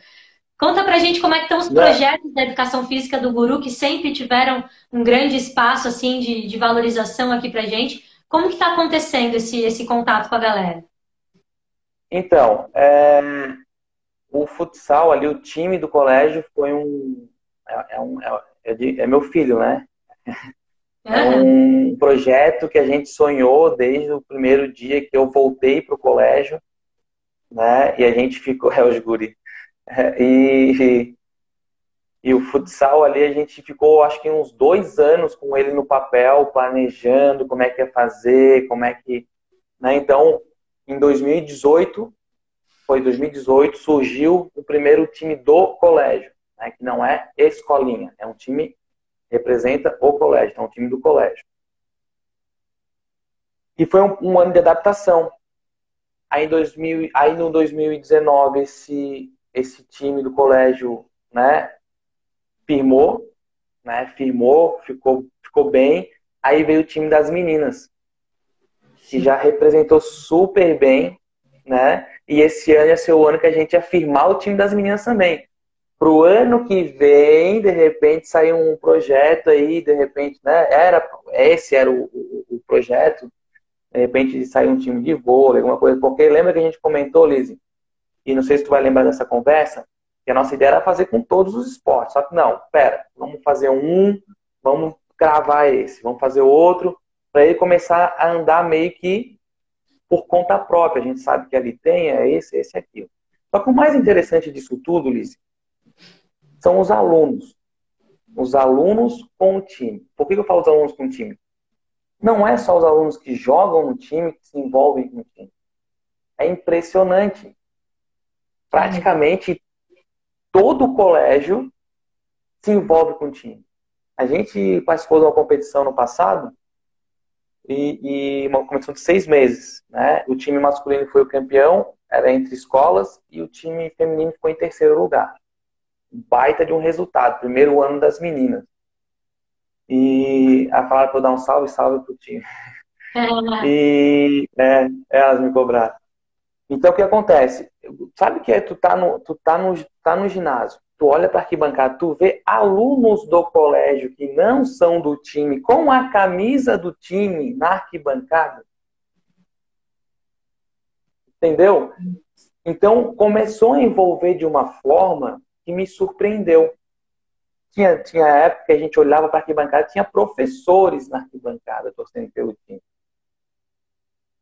Conta pra gente como é que estão os projetos da educação física do Guru, que sempre tiveram um grande espaço assim de, de valorização aqui pra gente. Como que está acontecendo esse, esse contato com a galera? Então, é, o futsal ali, o time do colégio foi um. É, é um, é, é, é meu filho, né? É um projeto que a gente sonhou desde o primeiro dia que eu voltei para o colégio, né? E a gente ficou, é os guri, e, e o futsal ali, a gente ficou, acho que uns dois anos com ele no papel, planejando como é que ia fazer, como é que. Né? Então, em 2018, foi 2018, surgiu o primeiro time do colégio, né? que não é escolinha, é um time representa o colégio, então, é um time do colégio. E foi um, um ano de adaptação. Aí, em 2000, aí no 2019, esse, esse time do colégio, né, firmou, né, firmou, ficou, ficou bem. Aí veio o time das meninas, que já representou super bem, né? E esse ano ia ser o ano que a gente ia firmar o time das meninas também. Pro ano que vem, de repente, sair um projeto aí, de repente, né? Era, esse era o, o, o projeto, de repente sair um time de vôlei, alguma coisa. Porque lembra que a gente comentou, Lizzie, e não sei se tu vai lembrar dessa conversa, que a nossa ideia era fazer com todos os esportes. Só que não, pera, vamos fazer um, vamos gravar esse, vamos fazer outro, para ele começar a andar meio que por conta própria. A gente sabe que ali tem, é esse, esse aquilo. Só que o mais interessante disso tudo, Liz, são os alunos. Os alunos com o time. Por que eu falo os alunos com o time? Não é só os alunos que jogam no time que se envolvem com o time. É impressionante praticamente todo o colégio se envolve com o time. A gente participou de uma competição no passado e, e uma competição de seis meses. Né? O time masculino foi o campeão, era entre escolas, e o time feminino ficou em terceiro lugar. Baita de um resultado, primeiro ano das meninas. E a falaram para eu dar um salve, salve pro time. e é, elas me cobraram. Então o que acontece? Sabe que é tu tá no, tu tá no, tá no ginásio, tu olha para arquibancada, tu vê alunos do colégio que não são do time com a camisa do time na arquibancada. Entendeu? Então começou a envolver de uma forma que me surpreendeu. Tinha, tinha época que a gente olhava para a arquibancada, tinha professores na arquibancada torcendo pelo time.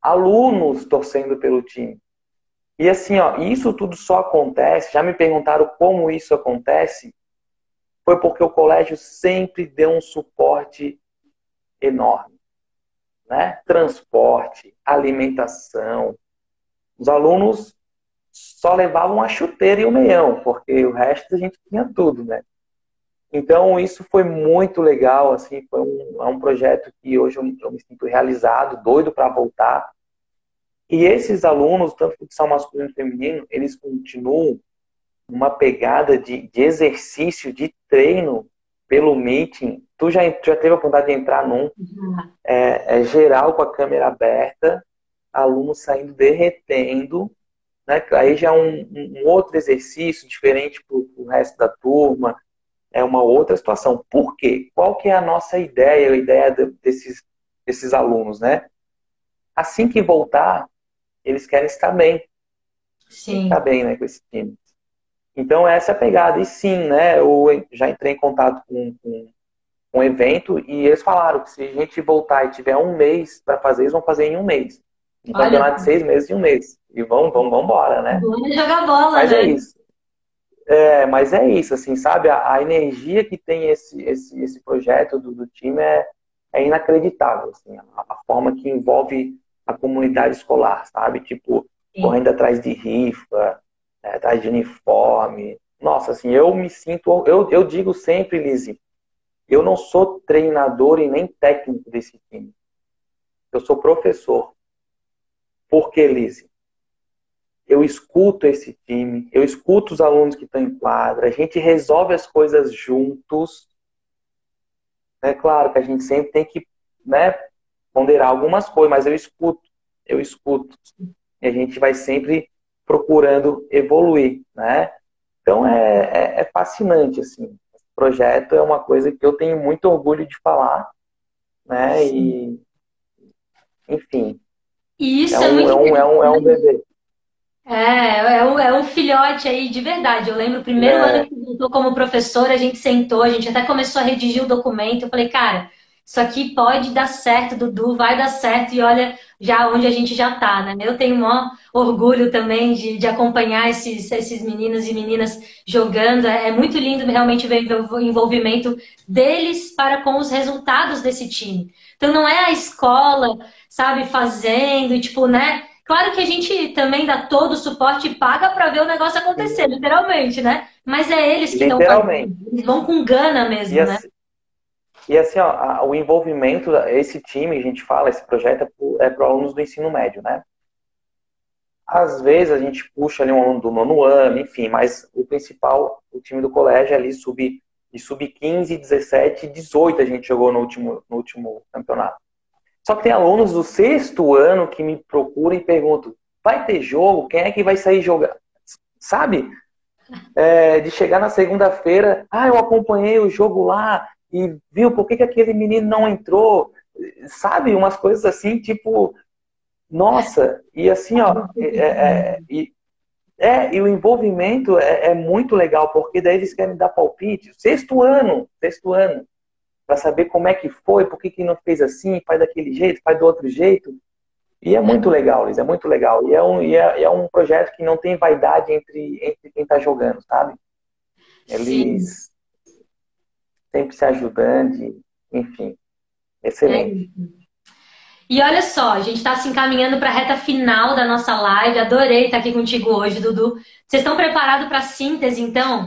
Alunos torcendo pelo time. E assim, ó, isso tudo só acontece, já me perguntaram como isso acontece, foi porque o colégio sempre deu um suporte enorme. Né? Transporte, alimentação. Os alunos só levavam a chuteira e o meião, porque o resto a gente tinha tudo, né? Então, isso foi muito legal, assim, foi um, é um projeto que hoje eu, eu me sinto realizado, doido para voltar. E esses alunos, tanto futsal masculino e feminino, eles continuam uma pegada de, de exercício, de treino pelo meeting. Tu já, já teve a oportunidade de entrar num é, é, geral com a câmera aberta, aluno saindo derretendo, né? Aí já é um, um outro exercício diferente para o resto da turma, é uma outra situação. Por quê? Qual que é a nossa ideia, a ideia desses, desses alunos, né? Assim que voltar, eles querem estar bem. Sim. Estar bem, né, com esse time. Então, essa é a pegada. E sim, né, eu já entrei em contato com, com, um evento e eles falaram que se a gente voltar e tiver um mês para fazer, eles vão fazer em um mês. Um Olha, campeonato de seis meses em um mês. E vamos, vamos, vamos embora, né? Vamos jogar bola, Mas é né? é isso. É, mas é isso, assim, sabe? A, a, energia que tem esse, esse, esse projeto do, do time é, é inacreditável, assim. A, a forma que envolve a comunidade escolar, sabe? Tipo, Sim. correndo atrás de rifa, né, atrás de uniforme. Nossa, assim, eu me sinto. Eu, eu digo sempre, Lizzie, eu não sou treinador e nem técnico desse time. Eu sou professor. Por que, Lizzie? Eu escuto esse time, eu escuto os alunos que estão em quadra, a gente resolve as coisas juntos. É claro que a gente sempre tem que né, ponderar algumas coisas, mas eu escuto, eu escuto. E a gente vai sempre procurando evoluir, né? Então é, é, é fascinante, assim. Esse projeto é uma coisa que eu tenho muito orgulho de falar, né? E, enfim. isso é, é um, é, um, é, um, é um bebê. É, é um, é um filhote aí de verdade. Eu lembro o primeiro é. ano que eu voltou como professora, a gente sentou, a gente até começou a redigir o documento. Eu falei, cara, isso aqui pode dar certo, Dudu, vai dar certo, e olha já onde a gente já está, né? Eu tenho um orgulho também de, de acompanhar esses, esses meninos e meninas jogando. É, é muito lindo realmente ver o envolvimento deles para com os resultados desse time. Então não é a escola, sabe, fazendo, e tipo, né? Claro que a gente também dá todo o suporte e paga para ver o negócio acontecer, literalmente, né? Mas é eles que estão Eles vão com gana mesmo, e né? Assim, e assim, ó, o envolvimento, esse time, a gente fala, esse projeto é para é alunos do ensino médio, né? Às vezes a gente puxa ali um aluno do nono ano, enfim, mas o principal, o time do colégio é ali sub, de sub-15, 17 e 18 a gente jogou no último, no último campeonato. Só que tem alunos do sexto ano que me procuram e perguntam: vai ter jogo? Quem é que vai sair jogar? Sabe? É, de chegar na segunda-feira, ah, eu acompanhei o jogo lá, e viu por que, que aquele menino não entrou, sabe? Umas coisas assim, tipo, nossa, e assim, ó, é, é, é, e, é, e o envolvimento é, é, muito legal, porque daí eles querem dar palpite, sexto ano, sexto ano, para saber como é que foi, por que, que não fez assim, faz daquele jeito, faz do outro jeito. E é muito legal, Liz, é muito legal. E é um, e é, é um projeto que não tem vaidade entre, entre quem está jogando, sabe? Eles, Sim sempre se ajudando, enfim, excelente. É e olha só, a gente está se encaminhando para a reta final da nossa live. Adorei estar aqui contigo hoje, Dudu. Vocês estão preparados para a síntese, então?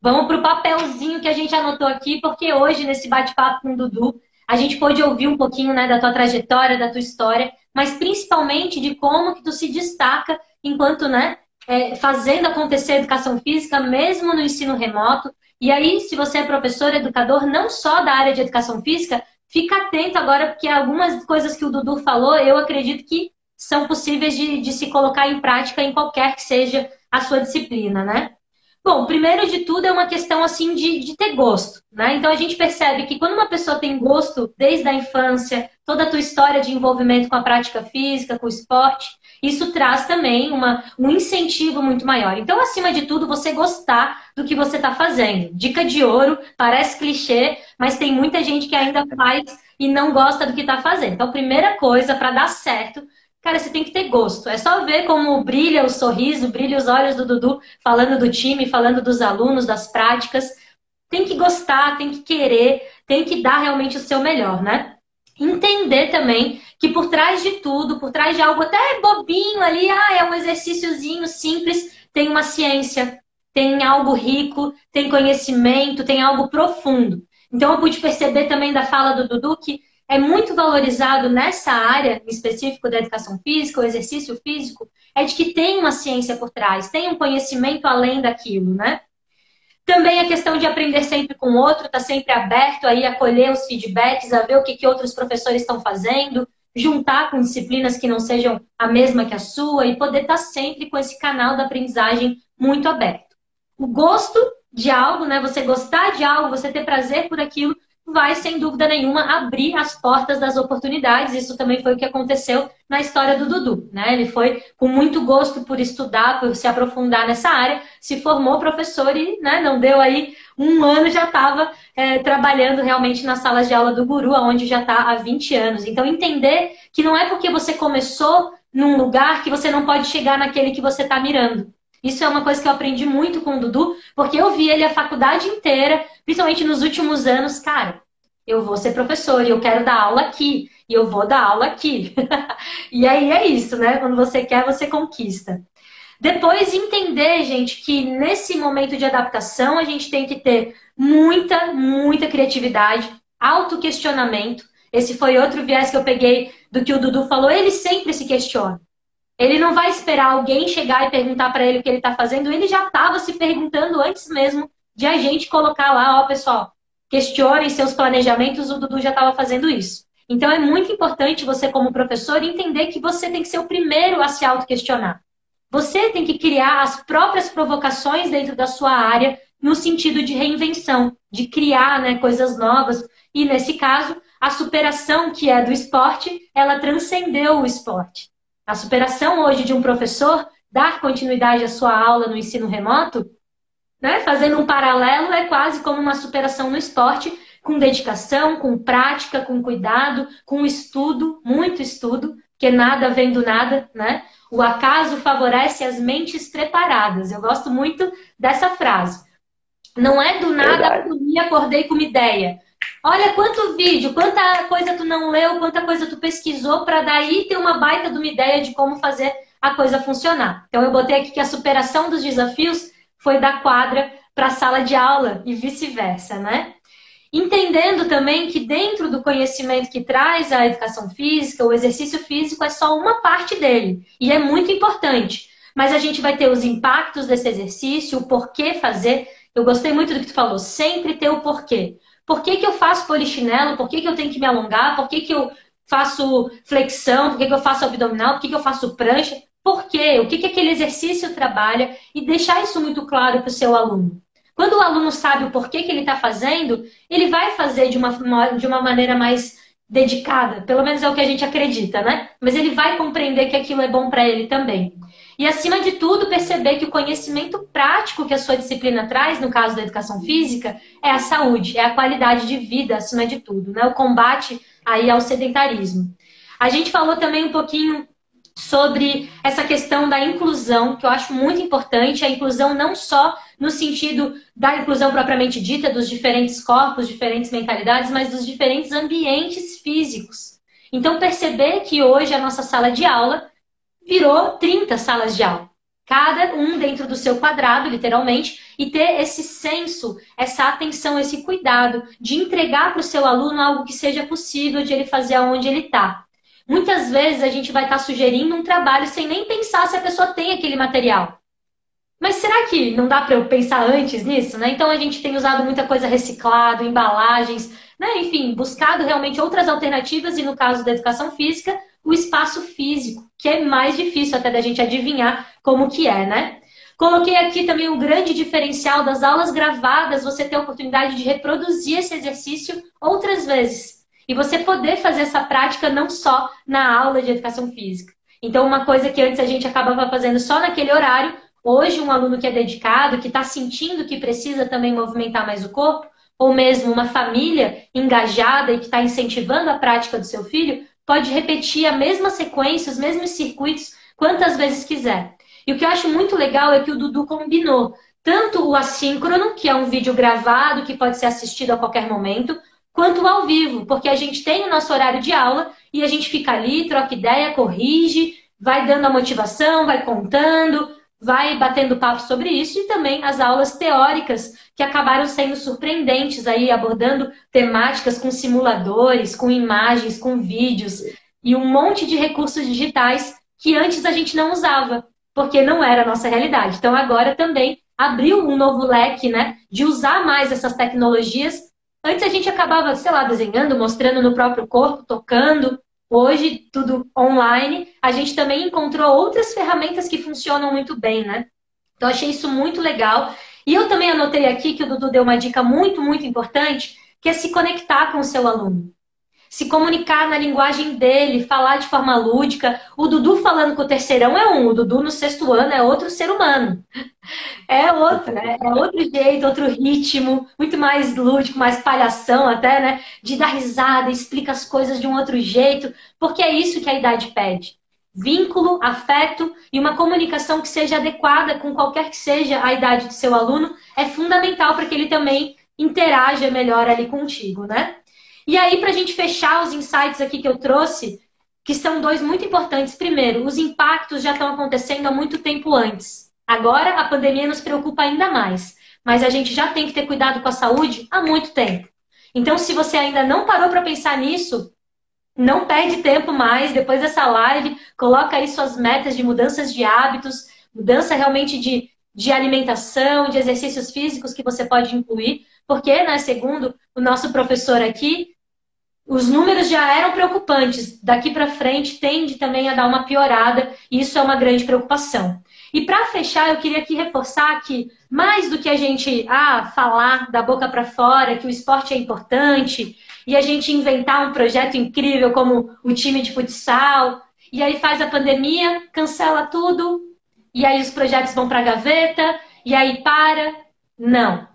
Vamos para o papelzinho que a gente anotou aqui, porque hoje, nesse bate-papo com o Dudu, A gente pôde ouvir um pouquinho né, da tua trajetória, da tua história, mas principalmente de como que tu se destaca enquanto, né, é, fazendo acontecer a educação física, mesmo no ensino remoto. E aí, se você é professor, educador, não só da área de educação física, fica atento agora, porque algumas coisas que o Dudu falou, eu acredito que são possíveis de, de se colocar em prática em qualquer que seja a sua disciplina, né? Bom, primeiro de tudo é uma questão assim de, de ter gosto, né? Então a gente percebe que quando uma pessoa tem gosto desde a infância, toda a tua história de envolvimento com a prática física, com o esporte, isso traz também uma, um incentivo muito maior. Então, acima de tudo, você gostar do que você está fazendo. Dica de ouro, parece clichê, mas tem muita gente que ainda faz e não gosta do que está fazendo. Então, primeira coisa para dar certo Cara, você tem que ter gosto. É só ver como brilha o sorriso, brilha os olhos do Dudu falando do time, falando dos alunos, das práticas. Tem que gostar, tem que querer, tem que dar realmente o seu melhor, né? Entender também que por trás de tudo, por trás de algo até bobinho ali, ah, é um exercíciozinho simples, tem uma ciência, tem algo rico, tem conhecimento, tem algo profundo. Então eu pude perceber também da fala do Dudu que é muito valorizado nessa área em específico da educação física, o exercício físico, é de que tem uma ciência por trás, tem um conhecimento além daquilo, né? Também a questão de aprender sempre com o outro, tá sempre aberto aí a colher os feedbacks, a ver o que, que outros professores estão fazendo, juntar com disciplinas que não sejam a mesma que a sua e poder estar tá sempre com esse canal da aprendizagem muito aberto. O gosto de algo, né? Você gostar de algo, você ter prazer por aquilo, vai, sem dúvida nenhuma, abrir as portas das oportunidades. Isso também foi o que aconteceu na história do Dudu. Né? Ele foi com muito gosto por estudar, por se aprofundar nessa área, se formou professor e né, não deu aí um ano já estava é, trabalhando realmente nas salas de aula do Guru, onde já está há 20 anos. Então, entender que não é porque você começou num lugar que você não pode chegar naquele que você está mirando. Isso é uma coisa que eu aprendi muito com o Dudu, porque eu vi ele a faculdade inteira, principalmente nos últimos anos, cara, eu vou ser professor e eu quero dar aula aqui, e eu vou dar aula aqui. e aí é isso, né? Quando você quer, você conquista. Depois entender, gente, que nesse momento de adaptação a gente tem que ter muita, muita criatividade, autoquestionamento. Esse foi outro viés que eu peguei do que o Dudu falou. Ele sempre se questiona. Ele não vai esperar alguém chegar e perguntar para ele o que ele está fazendo. Ele já estava se perguntando antes mesmo de a gente colocar lá, ó, pessoal, questionem seus planejamentos. O Dudu já estava fazendo isso. Então é muito importante você, como professor, entender que você tem que ser o primeiro a se auto-questionar. Você tem que criar as próprias provocações dentro da sua área no sentido de reinvenção, de criar né, coisas novas. E nesse caso, a superação que é do esporte, ela transcendeu o esporte. A superação hoje de um professor dar continuidade à sua aula no ensino remoto, né, fazendo um paralelo, é quase como uma superação no esporte, com dedicação, com prática, com cuidado, com estudo, muito estudo, que nada vem do nada, né? O acaso favorece as mentes preparadas. Eu gosto muito dessa frase. Não é do nada, eu acordei com uma ideia. Olha quanto vídeo, quanta coisa tu não leu, quanta coisa tu pesquisou para daí ter uma baita de uma ideia de como fazer a coisa funcionar. Então eu botei aqui que a superação dos desafios foi da quadra para a sala de aula e vice-versa, né? Entendendo também que dentro do conhecimento que traz a educação física, o exercício físico é só uma parte dele e é muito importante. Mas a gente vai ter os impactos desse exercício, o porquê fazer. Eu gostei muito do que tu falou, sempre ter o porquê. Por que, que eu faço polichinelo? Por que, que eu tenho que me alongar? Por que, que eu faço flexão? Por que, que eu faço abdominal? Por que, que eu faço prancha? Por quê? O que, que aquele exercício trabalha? E deixar isso muito claro para o seu aluno. Quando o aluno sabe o porquê que ele está fazendo, ele vai fazer de uma, de uma maneira mais dedicada. Pelo menos é o que a gente acredita, né? Mas ele vai compreender que aquilo é bom para ele também. E, acima de tudo, perceber que o conhecimento prático que a sua disciplina traz, no caso da educação física, é a saúde, é a qualidade de vida, acima de tudo, né? O combate aí ao sedentarismo. A gente falou também um pouquinho sobre essa questão da inclusão, que eu acho muito importante, a inclusão não só no sentido da inclusão propriamente dita dos diferentes corpos, diferentes mentalidades, mas dos diferentes ambientes físicos. Então, perceber que hoje a nossa sala de aula virou 30 salas de aula. cada um dentro do seu quadrado, literalmente, e ter esse senso, essa atenção, esse cuidado de entregar para o seu aluno algo que seja possível de ele fazer aonde ele está. Muitas vezes a gente vai estar tá sugerindo um trabalho sem nem pensar se a pessoa tem aquele material. Mas será que não dá para eu pensar antes nisso, né? Então a gente tem usado muita coisa reciclada, embalagens, né? Enfim, buscado realmente outras alternativas e no caso da educação física, o espaço físico, que é mais difícil até da gente adivinhar como que é, né? Coloquei aqui também o grande diferencial das aulas gravadas, você ter a oportunidade de reproduzir esse exercício outras vezes. E você poder fazer essa prática não só na aula de educação física. Então, uma coisa que antes a gente acabava fazendo só naquele horário, hoje um aluno que é dedicado, que está sentindo que precisa também movimentar mais o corpo, ou mesmo uma família engajada e que está incentivando a prática do seu filho, pode repetir a mesma sequência, os mesmos circuitos, quantas vezes quiser. E o que eu acho muito legal é que o Dudu combinou tanto o assíncrono, que é um vídeo gravado que pode ser assistido a qualquer momento, quanto o ao vivo, porque a gente tem o nosso horário de aula e a gente fica ali, troca ideia, corrige, vai dando a motivação, vai contando, vai batendo papo sobre isso e também as aulas teóricas que acabaram sendo surpreendentes aí, abordando temáticas com simuladores, com imagens, com vídeos e um monte de recursos digitais que antes a gente não usava, porque não era a nossa realidade. Então agora também abriu um novo leque, né, de usar mais essas tecnologias. Antes a gente acabava, sei lá, desenhando, mostrando no próprio corpo, tocando, Hoje, tudo online, a gente também encontrou outras ferramentas que funcionam muito bem, né? Então, achei isso muito legal. E eu também anotei aqui que o Dudu deu uma dica muito, muito importante, que é se conectar com o seu aluno se comunicar na linguagem dele, falar de forma lúdica. O Dudu falando com o terceirão é um, o Dudu no sexto ano é outro ser humano. É outro, né? É outro jeito, outro ritmo, muito mais lúdico, mais palhação até, né? De dar risada, explica as coisas de um outro jeito, porque é isso que a idade pede. Vínculo, afeto e uma comunicação que seja adequada com qualquer que seja a idade do seu aluno é fundamental para que ele também interaja melhor ali contigo, né? E aí, para a gente fechar os insights aqui que eu trouxe, que são dois muito importantes. Primeiro, os impactos já estão acontecendo há muito tempo antes. Agora, a pandemia nos preocupa ainda mais. Mas a gente já tem que ter cuidado com a saúde há muito tempo. Então, se você ainda não parou para pensar nisso, não perde tempo mais. Depois dessa live, coloca aí suas metas de mudanças de hábitos, mudança realmente de, de alimentação, de exercícios físicos que você pode incluir. Porque, né, segundo o nosso professor aqui, os números já eram preocupantes. Daqui para frente tende também a dar uma piorada, e isso é uma grande preocupação. E para fechar, eu queria aqui reforçar que mais do que a gente ah, falar da boca para fora que o esporte é importante e a gente inventar um projeto incrível como o time de futsal, e aí faz a pandemia, cancela tudo, e aí os projetos vão para a gaveta, e aí para. Não.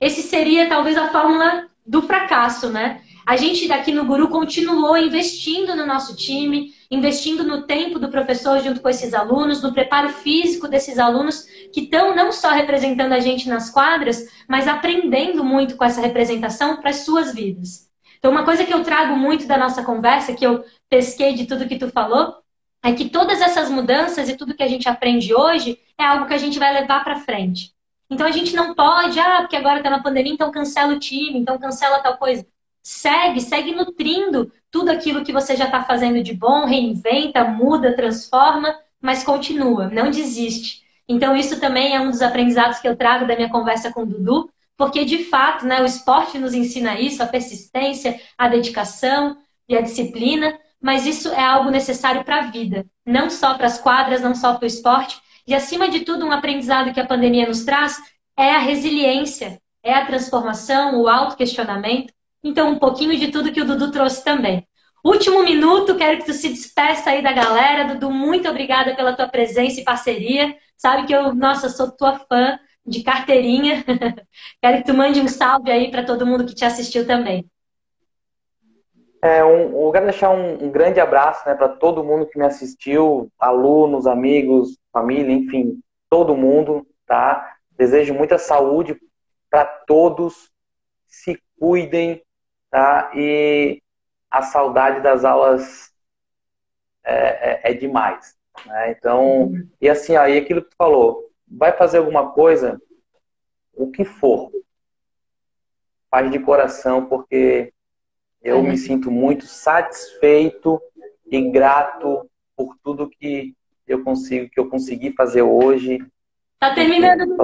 Esse seria talvez a fórmula do fracasso, né? A gente daqui no Guru continuou investindo no nosso time, investindo no tempo do professor junto com esses alunos, no preparo físico desses alunos que estão não só representando a gente nas quadras, mas aprendendo muito com essa representação para as suas vidas. Então, uma coisa que eu trago muito da nossa conversa, que eu pesquei de tudo que tu falou, é que todas essas mudanças e tudo que a gente aprende hoje é algo que a gente vai levar para frente. Então a gente não pode, ah, porque agora está na pandemia, então cancela o time, então cancela tal coisa segue, segue nutrindo tudo aquilo que você já está fazendo de bom, reinventa, muda, transforma, mas continua, não desiste. Então, isso também é um dos aprendizados que eu trago da minha conversa com o Dudu, porque de fato, né, o esporte nos ensina isso, a persistência, a dedicação e a disciplina, mas isso é algo necessário para a vida, não só para as quadras, não só para o esporte. E acima de tudo, um aprendizado que a pandemia nos traz é a resiliência, é a transformação, o autoquestionamento. Então, um pouquinho de tudo que o Dudu trouxe também. Último minuto, quero que tu se despeça aí da galera. Dudu, muito obrigada pela tua presença e parceria. Sabe que eu, nossa, sou tua fã de carteirinha. quero que tu mande um salve aí para todo mundo que te assistiu também. É, um, eu quero deixar um, um grande abraço né, para todo mundo que me assistiu, alunos, amigos, família, enfim, todo mundo, tá? Desejo muita saúde para todos. Se cuidem, tá? E a saudade das aulas é, é, é demais. Né? Então, e assim, aí aquilo que tu falou, vai fazer alguma coisa, o que for, faz de coração, porque eu me sinto muito satisfeito e grato por tudo que eu consigo, que eu consegui fazer hoje. Tá terminando